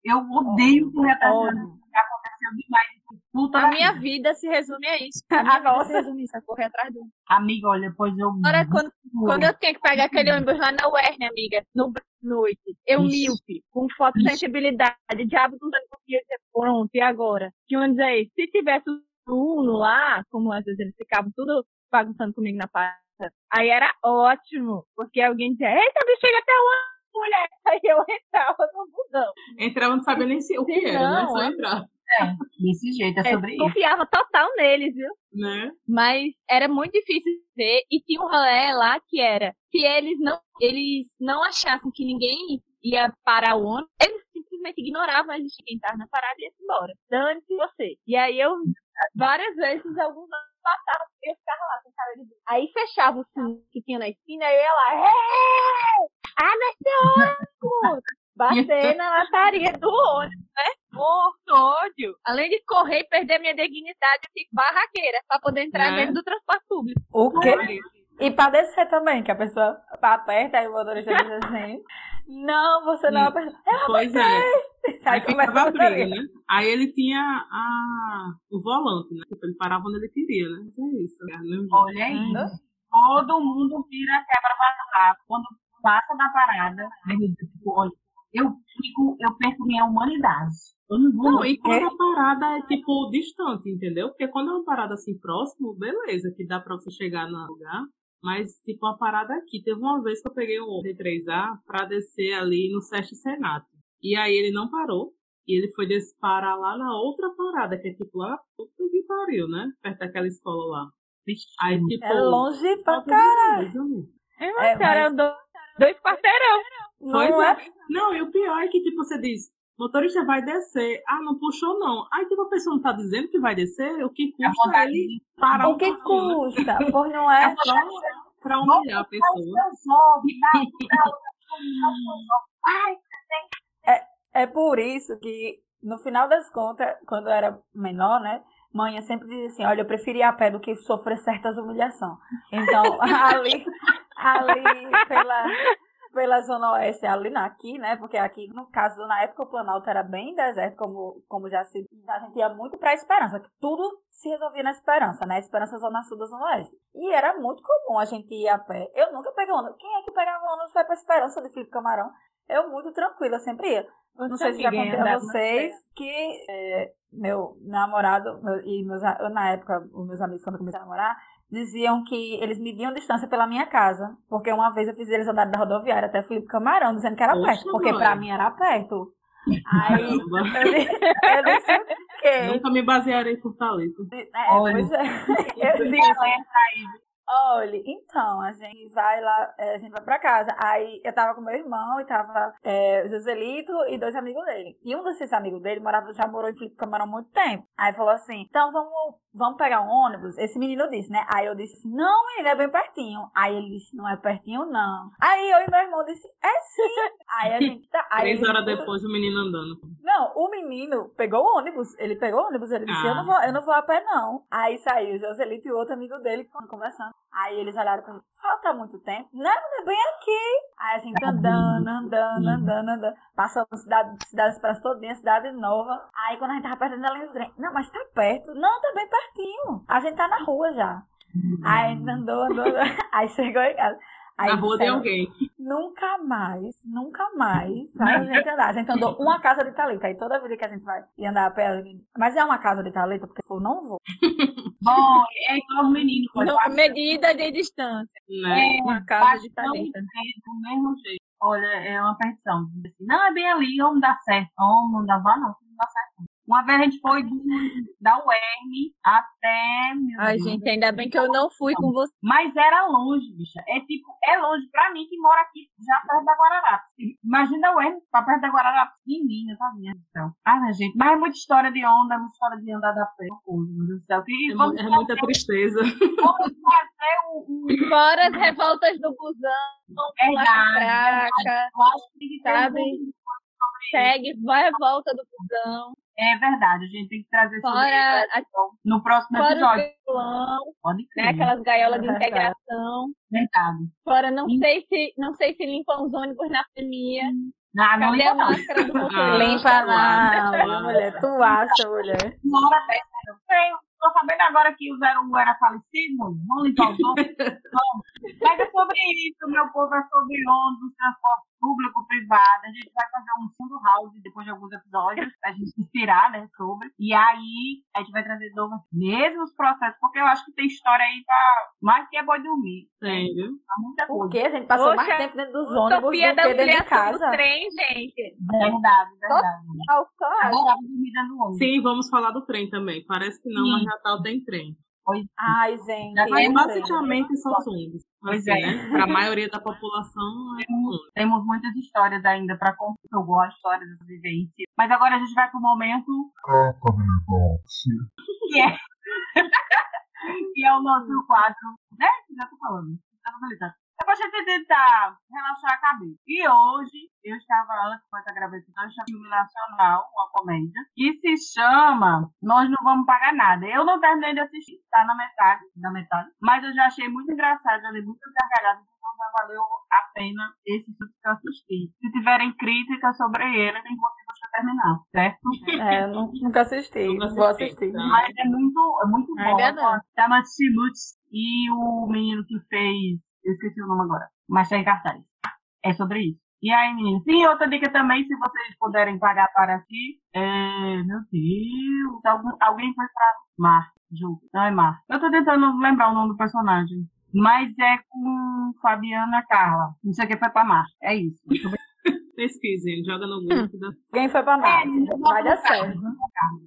Eu odeio correr atrás do ônibus. Aconteceu demais. Puta A da minha vida. vida se resume a isso. A A nossa. se resume a isso, a correr atrás do Amiga, olha, pois eu. Agora, quando, quando eu tenho que pegar aquele ônibus lá na UERN, amiga, no noite, eu míope, com fotossensibilidade, diabo dos anos eu pronto, e agora? Que ônibus é esse? Se tivesse o lá, como às vezes eles ficavam tudo bagunçando comigo na pasta, aí era ótimo, porque alguém dizia, eita, bicho, chega até o ônibus, mulher. *laughs* Aí eu entrava no busão. Entrava, não sabia nem se, o que era, né? Só é. entrar. Desse jeito, é É, sobre isso. confiava total neles, viu? Né? Mas era muito difícil de ver e tinha um rolê lá que era se eles não eles não achassem que ninguém ia parar o ônibus, eles simplesmente ignoravam a gente quem estava na parada e ia embora. Dane-se você. E aí eu várias vezes alguns anos passavam eu ficava lá com cara de. Aí fechava o sino que tinha na esquina e eu ia lá, "Ei! Abre esse ônibus! Bater na lataria do ônibus, né? Morto, ódio. Além de correr e perder minha dignidade, eu fico barraqueira pra poder entrar Né? dentro do transporte público. O quê? E pra descer também, que a pessoa aperta, aí o motorista diz assim: Não, você não aperta. Pois é. Aí Aí começa ficava bateria. né? Aí ele tinha a, o volante, né? Tipo, ele parava onde ele queria, né? Mas é isso. É. Olha aí. Todo mundo vira quebra-barraco quando passa da parada. tipo, olha, eu fico, eu perco minha humanidade. Eu não vou. Não, e quando a parada é, tipo, distante, entendeu? Porque quando é uma parada assim próximo, beleza, que dá pra você chegar no lugar. Mas, tipo, a parada aqui. Teve uma vez que eu peguei o T3A pra descer ali no Sesc Senato. E aí ele não parou. E ele foi parar lá na outra parada, que é tipo lá, puta que pariu, né? Perto daquela escola lá. Aí, tipo. É longe pra caralho. É, É, mas, cara, mas- eu dou dois quarteirão. Pois Não é. é? Não, e o pior é que, tipo, você diz, motorista vai descer. Ah, não puxou, não. Aí, tipo, a pessoa não tá dizendo que vai descer, o que A custa vontade ele parar O que né? custa? Pois não é? Só pra humilhar a pessoa. É por isso que, no final das contas, quando eu era menor, né? Mãe sempre dizia assim, olha, eu preferia a pé do que sofrer certas humilhações. Então, *laughs* ali, ali pela, pela Zona Oeste, ali aqui, né? Porque aqui, no caso, na época, o Planalto era bem deserto, como, como já se... A gente ia muito pra Esperança, que tudo se resolvia na Esperança, né? Esperança Zona Sul da Zona Oeste. E era muito comum a gente ir a pé. Eu nunca peguei ônibus. Quem é que pegava ônibus foi pra Esperança de Felipe Camarão? Eu muito tranquila, sempre ia. Não sei se já contei a vocês que é, meu namorado meu- e meus, eu, na época, os meus amigos, quando eu comecei a namorar, diziam que eles mediam distância pela minha casa. Porque uma vez eu fiz eles andarem da rodoviária até Felipe Camarão, dizendo que era perto. Porque mãe. pra mim era perto. Aí *laughs* Caramba. eu, di- eu disse o quê? Nunca me basearei por talento. É, Olha. pois é. *laughs* Eu disse, Olha, então, a gente vai lá, é, a gente vai pra casa. Aí eu tava com meu irmão e tava é, o Joselito e dois amigos dele. E um desses amigos dele morava, já morou em Felipe Camarão há muito tempo. Aí falou assim: então vamos, vamos pegar um ônibus? Esse menino disse, né? Aí eu disse assim: não, menino, é bem pertinho. Aí ele disse: não é pertinho, não. Aí eu e meu irmão disse: é sim. Aí a gente tá. Aí Três horas depois, o menino andando. não, o menino pegou o ônibus. Ele pegou o ônibus. Ele disse: eu, não Ah. vou, eu não vou a pé, não. Aí saiu o Joselito e o outro amigo dele conversando. Aí eles olharam pra mim: falta muito tempo. Não, é bem aqui. Aí a gente andando, andando, andando, andando. Passando cidade, cidade esperança todinha, cidade nova. Aí quando a gente tava perto da linha do trem: não, mas tá perto. Não, tá bem pertinho. A gente tá na rua já. Aí a gente andou, andou, andou. *laughs* Aí chegou em casa. Aí Na rua de alguém. Nunca mais, nunca mais faz a gente andar. A gente andou uma casa de talento. Aí toda vida que a gente vai ir andar a pé, gente- mas é uma casa de talento, porque eu não vou. *laughs* Bom, é igual os meninos. Não, medida de distância. Né? É, Uma casa de talento. é do mesmo jeito. Olha, é uma assim, não, é bem ali, ou não dá certo. Ou não dá, vá não, não dá certo. Uma vez a gente foi do, da UERN até. Meu Ai, Deus, gente, ainda bem que eu não fui com você. Mas era longe, bicha. É tipo, é longe pra mim que mora aqui já perto da Guararapes. Imagina o Hermes pra perto da Guararapes, pequenininha, tá minha então. Ah, minha gente, mas é muita história de onda, é muita história de andar da pé, meu Deus do céu. E É, vamos é muita tristeza. vamos fazer o, o Fora as revoltas do busão, verdade. lacraca, Eu acho que tem que ter um Sabe? segue, vai a volta do busão, É verdade, a gente tem que trazer sobre fora, isso a, no próximo fora o episódio. violão, Pode né, crer. aquelas gaiolas de Verdade. integração, Verdade. fora não sei se não sei se limpam os ônibus na pandemia, Ah, não cadê a não. máscara do motorista? Ah, Limpa não, *laughs* mulher. Tu acha, mulher? Dessa. Eu sei, tô sabendo agora que o 01 era falecido, vamos limpar os. *laughs* Vamos. Mas é sobre isso, meu povo, é sobre ônibus, transporte público, privado. A gente vai fazer um fundo house depois de alguns episódios, pra gente se inspirar, né, sobre. E aí, a gente vai trazer de novo os mesmos processos, porque eu acho que tem história aí pra mais que é bom dormir. Sério? Tá muita Por coisa. quê? A gente passou Poxa, mais tempo dentro dos ônibus do da que dentro do casa. trem, gente. Verdade, verdade. Dormir dentro do ônibus. Sim, vamos falar do trem também. Parece que não, Sim. mas Natal tem trem. Pois Ai, gente. Já basicamente são os ônibus. Pois Assim, é. né? Para a maioria da população é ônibus. Temos muitas histórias ainda para contar. Eu gosto de histórias da vivência. Mas agora a gente vai pro momento que é, *laughs* que é o nosso quadro, né? Já tô falando. Tá normalizando. É pra gente tentar relaxar a cabeça. E hoje, eu estava antes com essa gravação, eu estava filme nacional, uma comédia, que se chama Nós Não Vamos Pagar Nada. Eu não terminei de assistir, tá na metade, na metade, mas eu já achei muito engraçado, já dei muitas gargalhadas, então já valeu a pena esse filme que eu assisti. Se tiverem críticas sobre ele, tem que você terminar, certo? É, nunca assisti. Nunca Vou assisti, assistir. tá. Mas é muito, é muito bom. Ainda não. Chama Timuts e o menino que fez. Eu esqueci o nome agora. Mas tá em cartaz. É sobre isso. E aí, meninos? Sim, outra dica também, se vocês puderem pagar para si. É. Meu Deus. Algum, alguém foi pra Mar, Ju. Não é Mar. Eu tô tentando lembrar o nome do personagem. Mas é com Fabiana Carla. Não sei o que foi pra Mar. É isso. *laughs* Pesquisem, joga no Google. dá- Quem foi pra Marte? Vai dar certo.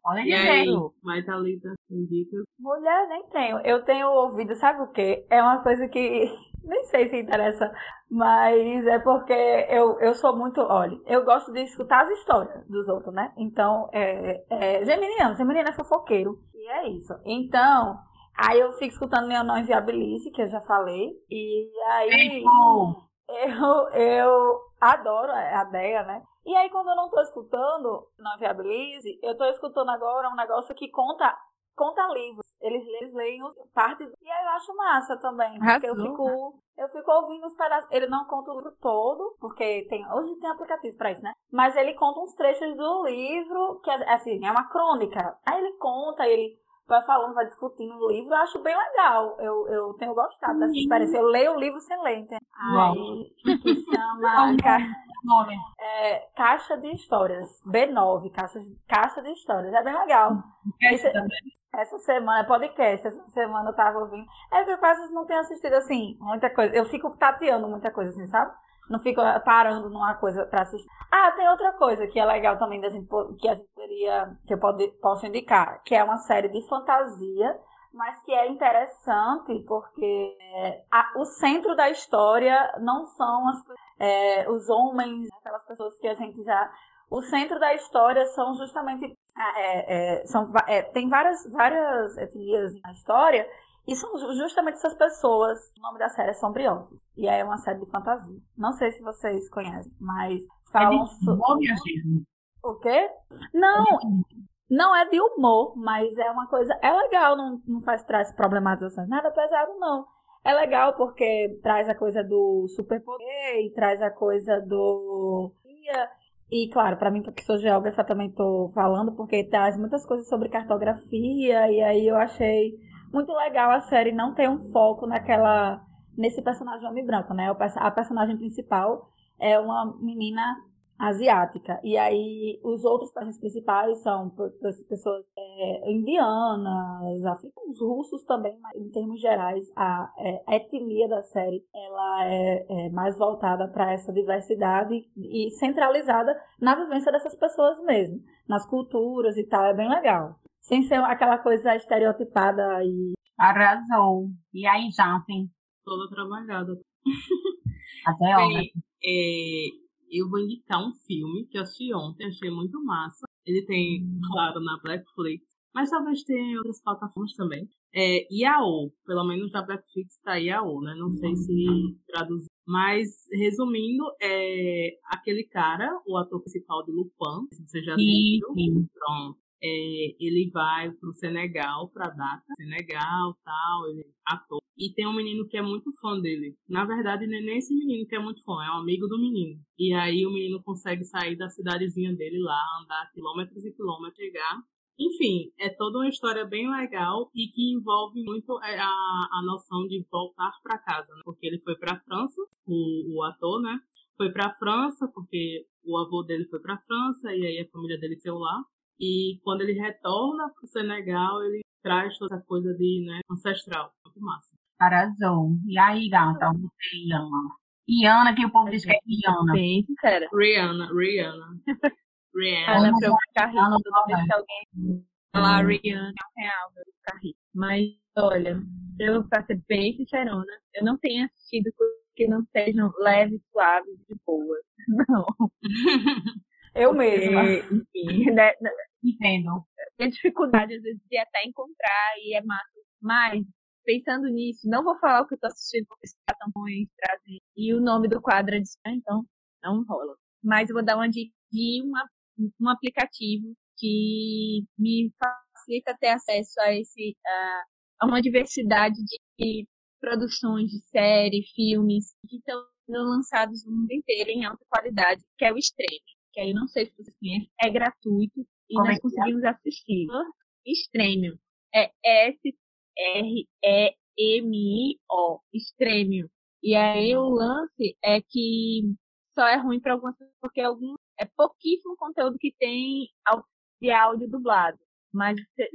Podem E aí, vai Thalita, tem dicas? Mulher, nem tenho. Eu tenho ouvido, sabe o quê? É uma coisa que nem sei se interessa, mas é porque eu, eu sou muito. Olha, eu gosto de escutar as histórias dos outros, né? Então, é, é Geminiano, Geminiano é fofoqueiro. E é isso. Então, aí eu fico escutando Meu Não Inviabilize, que eu já falei. E aí. Eu, eu adoro a ideia, né? E aí, quando eu não tô escutando Não Viabilize, eu tô escutando agora um negócio que conta, conta livros. Eles, eles leem os- parte. do- E aí eu acho massa também. Porque eu fico. Eu fico ouvindo os pedaços. Ele não conta o livro todo, porque tem. Hoje tem aplicativo pra isso, né? Mas ele conta uns trechos do livro, que é assim, é uma crônica. Aí ele conta, ele vai falando, vai discutindo o livro, eu acho bem legal. Eu, eu tenho gostado dessa experiência. Eu leio o livro sem ler, entendeu? Uau. Aí, que chama *laughs* Ca- Nome. é, Caixa de Histórias. B9, Caixa, de- Caixa de Histórias. É bem legal. Esse Esse-. Essa semana é podcast, essa semana eu tava ouvindo. É que eu quase não tenho assistido, assim, muita coisa. Eu fico tateando muita coisa, assim, sabe? Não fico ah, parando numa coisa pra assistir. Ah, tem outra coisa que é legal também da gente, que a gente poderia, que eu pode, posso indicar, que é uma série de fantasia, mas que é interessante porque é, a- o centro da história não são as, é, os homens, aquelas pessoas que a gente já. O centro da história são justamente ah, é, é, são, é, tem várias, várias etnias na história e são ju- justamente essas pessoas. O nome da série é Sombriosas. E é uma série de fantasia. Não sei se vocês conhecem, mas É falam de so- bom, minha gente. O quê? Não, não é de humor, mas é uma coisa. É legal, não, não faz traz problematizações. Nada pesado, não. É legal porque traz a coisa do superpoder e traz a coisa do. E, claro, para mim, porque sou geógrafa, também tô falando, porque traz muitas coisas sobre cartografia, e aí eu achei muito legal a série não ter um foco naquela. nesse personagem homem branco, né? A personagem principal é uma menina asiática. E aí os outros personagens principais são pe- pe- pessoas é, indianas, africanos, russos também, mas em termos gerais, a, é, a etnia da série ela é, é mais voltada para essa diversidade e centralizada na vivência dessas pessoas mesmo, nas culturas e tal, é bem legal. Sem ser aquela coisa estereotipada e Arrasou. E aí, Jansen? Toda trabalhada. *laughs* Até hora. Bem, é, eu vou indicar um filme que eu assisti ontem, achei muito massa. Ele tem, claro, na Blackflix, mas talvez tenha em outras plataformas também. É IAO, pelo menos na Blackflix tá IAO, né? Não sei se traduzir. Mas, resumindo, é aquele cara, o ator principal de Lupin, se você já assistiu, sim. pronto. É, ele vai pro Senegal, pra data, Senegal, tal, ele é ator. E tem um menino que é muito fã dele. Na verdade, não é nem esse menino que é muito fã, é um amigo do menino. E aí o menino consegue sair da cidadezinha dele lá, andar quilômetros e quilômetros, chegar. Enfim, é toda uma história bem legal e que envolve muito é, a, a noção de voltar para casa, né? porque ele foi para França, o, o ator, né? Foi para França porque o avô dele foi para França e aí a família dele saiu lá. E quando ele retorna para o Senegal, ele traz toda essa coisa de né, ancestral. Muito massa. Arrasou. E aí, gata, você, Iana? Iana, que o povo diz que é Iana. Bem sincera. Rihanna, Rihanna. *laughs* Rihanna. Ana, pra eu ficar rindo toda vez que alguém falar Rihanna é real, eu vou ficar rindo. Mas, olha, eu, pra ser bem sincerona, eu não tenho assistido coisas que não sejam leves, suaves e boas. *laughs* Não. Eu mesma. Enfim, né, Entendo. tem dificuldade às vezes de até encontrar e é massa. Mas, pensando nisso, não vou falar o que eu tô assistindo porque se tá tão ruim trazem. E o nome do quadro é de então não rola. Mas eu vou dar uma dica de uma, um aplicativo que me facilita ter acesso a esse a, a uma diversidade de produções de série, filmes que estão sendo lançados no mundo inteiro em alta qualidade, que é o Stream. Que aí eu não sei se vocês conhecem, é gratuito e Como é nós que é? conseguimos assistir. Streamio. É S-R-E-M-I-O. Streamio. E aí o lance é que só é ruim para algumas pessoas porque algum, é pouquíssimo conteúdo que tem de áudio dublado. Mas é,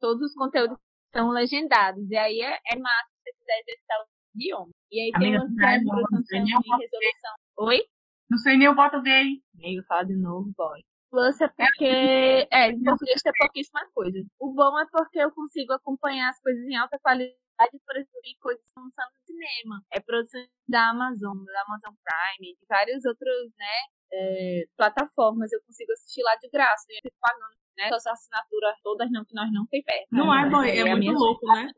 todos os conteúdos são legendados. E aí é, é massa se você quiser exercitar o idioma. E aí Amiga, tem uma produções coisa, de resolução. Oi? Não sei nem o português. Amigo, fala de novo, boy. Plus é porque. É, em português tem pouquíssima coisa. O bom é porque eu consigo acompanhar as coisas em alta qualidade, por exemplo, em coisas que não são no cinema. É produção da Amazon, da Amazon Prime, de várias outras, né, é, plataformas. Eu consigo assistir lá de graça. E eu fico pagando, né, suas assinaturas todas não, que nós não tem perto. Não é, boy, é a muito louco, né?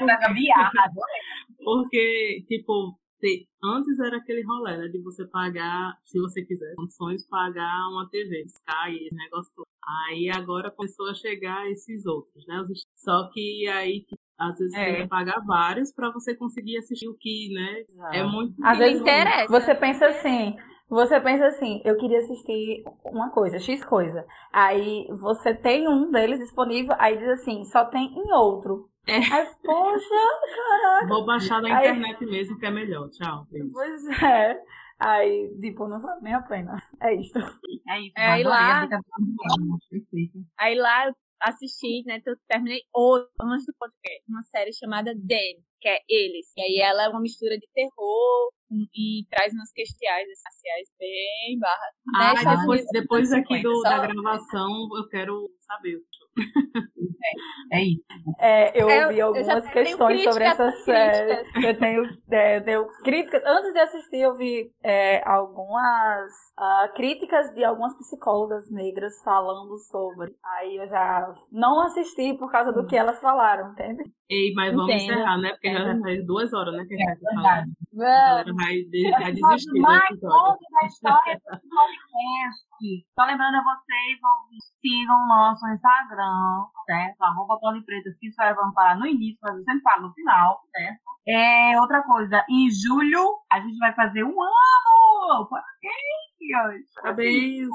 Da Gabiarra. Porque, tipo, antes era aquele rolê, né? De você pagar, se você quiser, condições, pagar uma TV, Sky, esse negócio todo. Aí agora começou a chegar esses outros, né? Só que aí, às vezes, É. tem que pagar vários pra você conseguir assistir o que, né? É muito. Às vezes interessa. você pensa assim, você pensa assim, eu queria assistir uma coisa, X coisa. Aí você tem um deles disponível, aí diz assim, só tem em outro. É. Aí, poxa, caraca. Vou baixar Aí- internet mesmo, que é melhor. Tchau. beijo. Pois é. Aí, tipo, não vale nem a pena. É isso. É isso. É, adorei lá- Perfeito. Aí lá eu assisti, né? Eu terminei hoje, antes do podcast, uma série chamada Them, que é Eles. E aí ela é uma mistura de terror um, e traz umas questões raciais bem barra. Ah, né, Estados depois, Unidos, depois aqui do, 50, da gravação eu quero saber. É *laughs* isso. É, eu Eu- ouvi eu algumas tenho questões sobre essa série. Eu tenho, é, eu tenho críticas. Antes de assistir, eu vi é, algumas ah, críticas de algumas psicólogas negras falando sobre. Aí eu já não assisti por causa do que elas falaram, entende? Ei, mas vamos Entendo. encerrar, né? Porque já Entendo. faz duas horas, né? Que a gente vai falar. Verdade. A galera vai, de- vai desistir do mais longe da história do podcast. Só lembrando a vocês, sigam o nosso Instagram, certo? Arroba Polipretas, que isso aí vamos falar no início, mas eu sempre falo no final, certo? É, outra coisa, em julho a gente vai fazer um ano! Parabéns! Parabéns!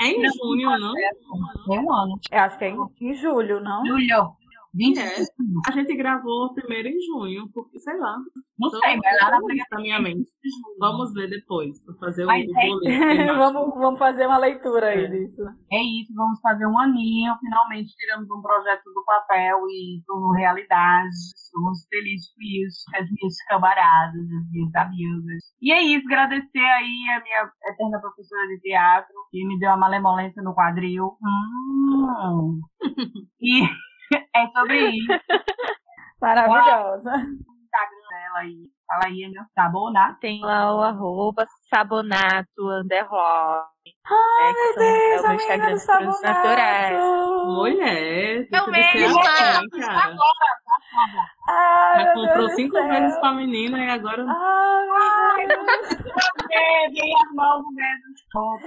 É em junho, não? É um ano. Eu acho que é em, em julho, não? Julho. 20 É. A gente gravou primeiro em junho, porque, sei lá. Não sei, mas lá na minha mente. Vamos ver depois, pra fazer o, Mas o é- *laughs* vamos, vamos fazer uma leitura aí É. disso. É isso, vamos fazer um aninho. Finalmente tiramos um projeto do papel e tornou realidade. Estamos felizes por isso, com as minhas camaradas, as minhas amigas. E é isso, agradecer aí a minha eterna professora de teatro, que me deu a malemolência no quadril. Hum. *laughs* E é sobre isso. *laughs* Maravilhosa. Instagram dela aí. Fala aí, meu sabonato. Tem lá o arroba sabonato underline. Ai, É, que meu é Deus, o a meu menina Instagram do dos naturais. sabonato. Mulher, Eu assim, cara. Ai, Já meu comprou Deus cinco céu. vezes pra menina e agora. Ai, meu Deus. As mãos mesmo.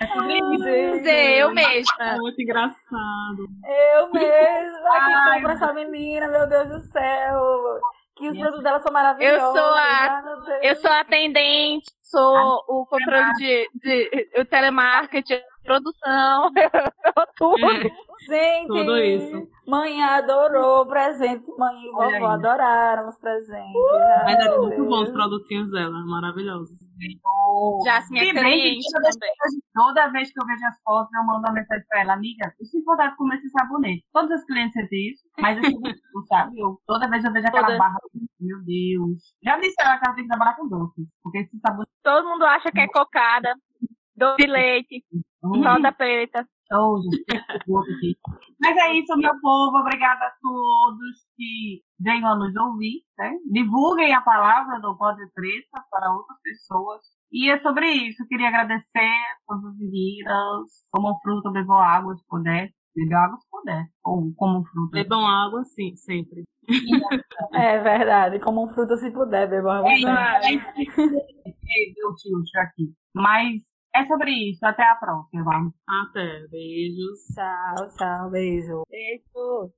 É isso. Dizer, eu mesma. É muito engraçado. Eu mesma que Ai, compro essa menina, meu Deus do céu. Que os produtos dela são maravilhosos. Eu sou a- Deus. Eu sou atendente, sou o controle de, de o telemarketing, produção, *laughs* eu tudo. É, Gente, Tudo isso. mãe adorou o presente. Mãe e vovó adoraram os presentes. Ai, mas é meu muito bom os produtinhos dela, maravilhosos. Já se que cliente toda, vez que eu vejo as fotos, eu mando uma mensagem pra ela, amiga, eu sinto vontade de comer esse sabonete. Todos os clientes sentem isso, mas eu sinto, sabe? Eu, toda vez eu vejo aquela Toda. barra, meu Deus. Já disse ela que ela tem que trabalhar com doces, porque esse sabonete Todo mundo acha que é cocada, doce de leite, soda preta. Aqui. Mas é isso, meu povo. Obrigada a todos que venham a nos ouvir. Né? Divulguem a palavra do Pode Preta para outras pessoas. E é sobre isso. Eu queria agradecer a todas as meninas. Comam fruta, bebam água se puder. Bebam água se puder. Ou comam fruta. Bebam água, sim, sempre. *laughs* É verdade, como um fruto se puder, bebam água É sempre. isso. Eu te aqui. Mas é sobre isso. Até a próxima. Até. Beijos. Tchau, tchau, beijo. Beijo.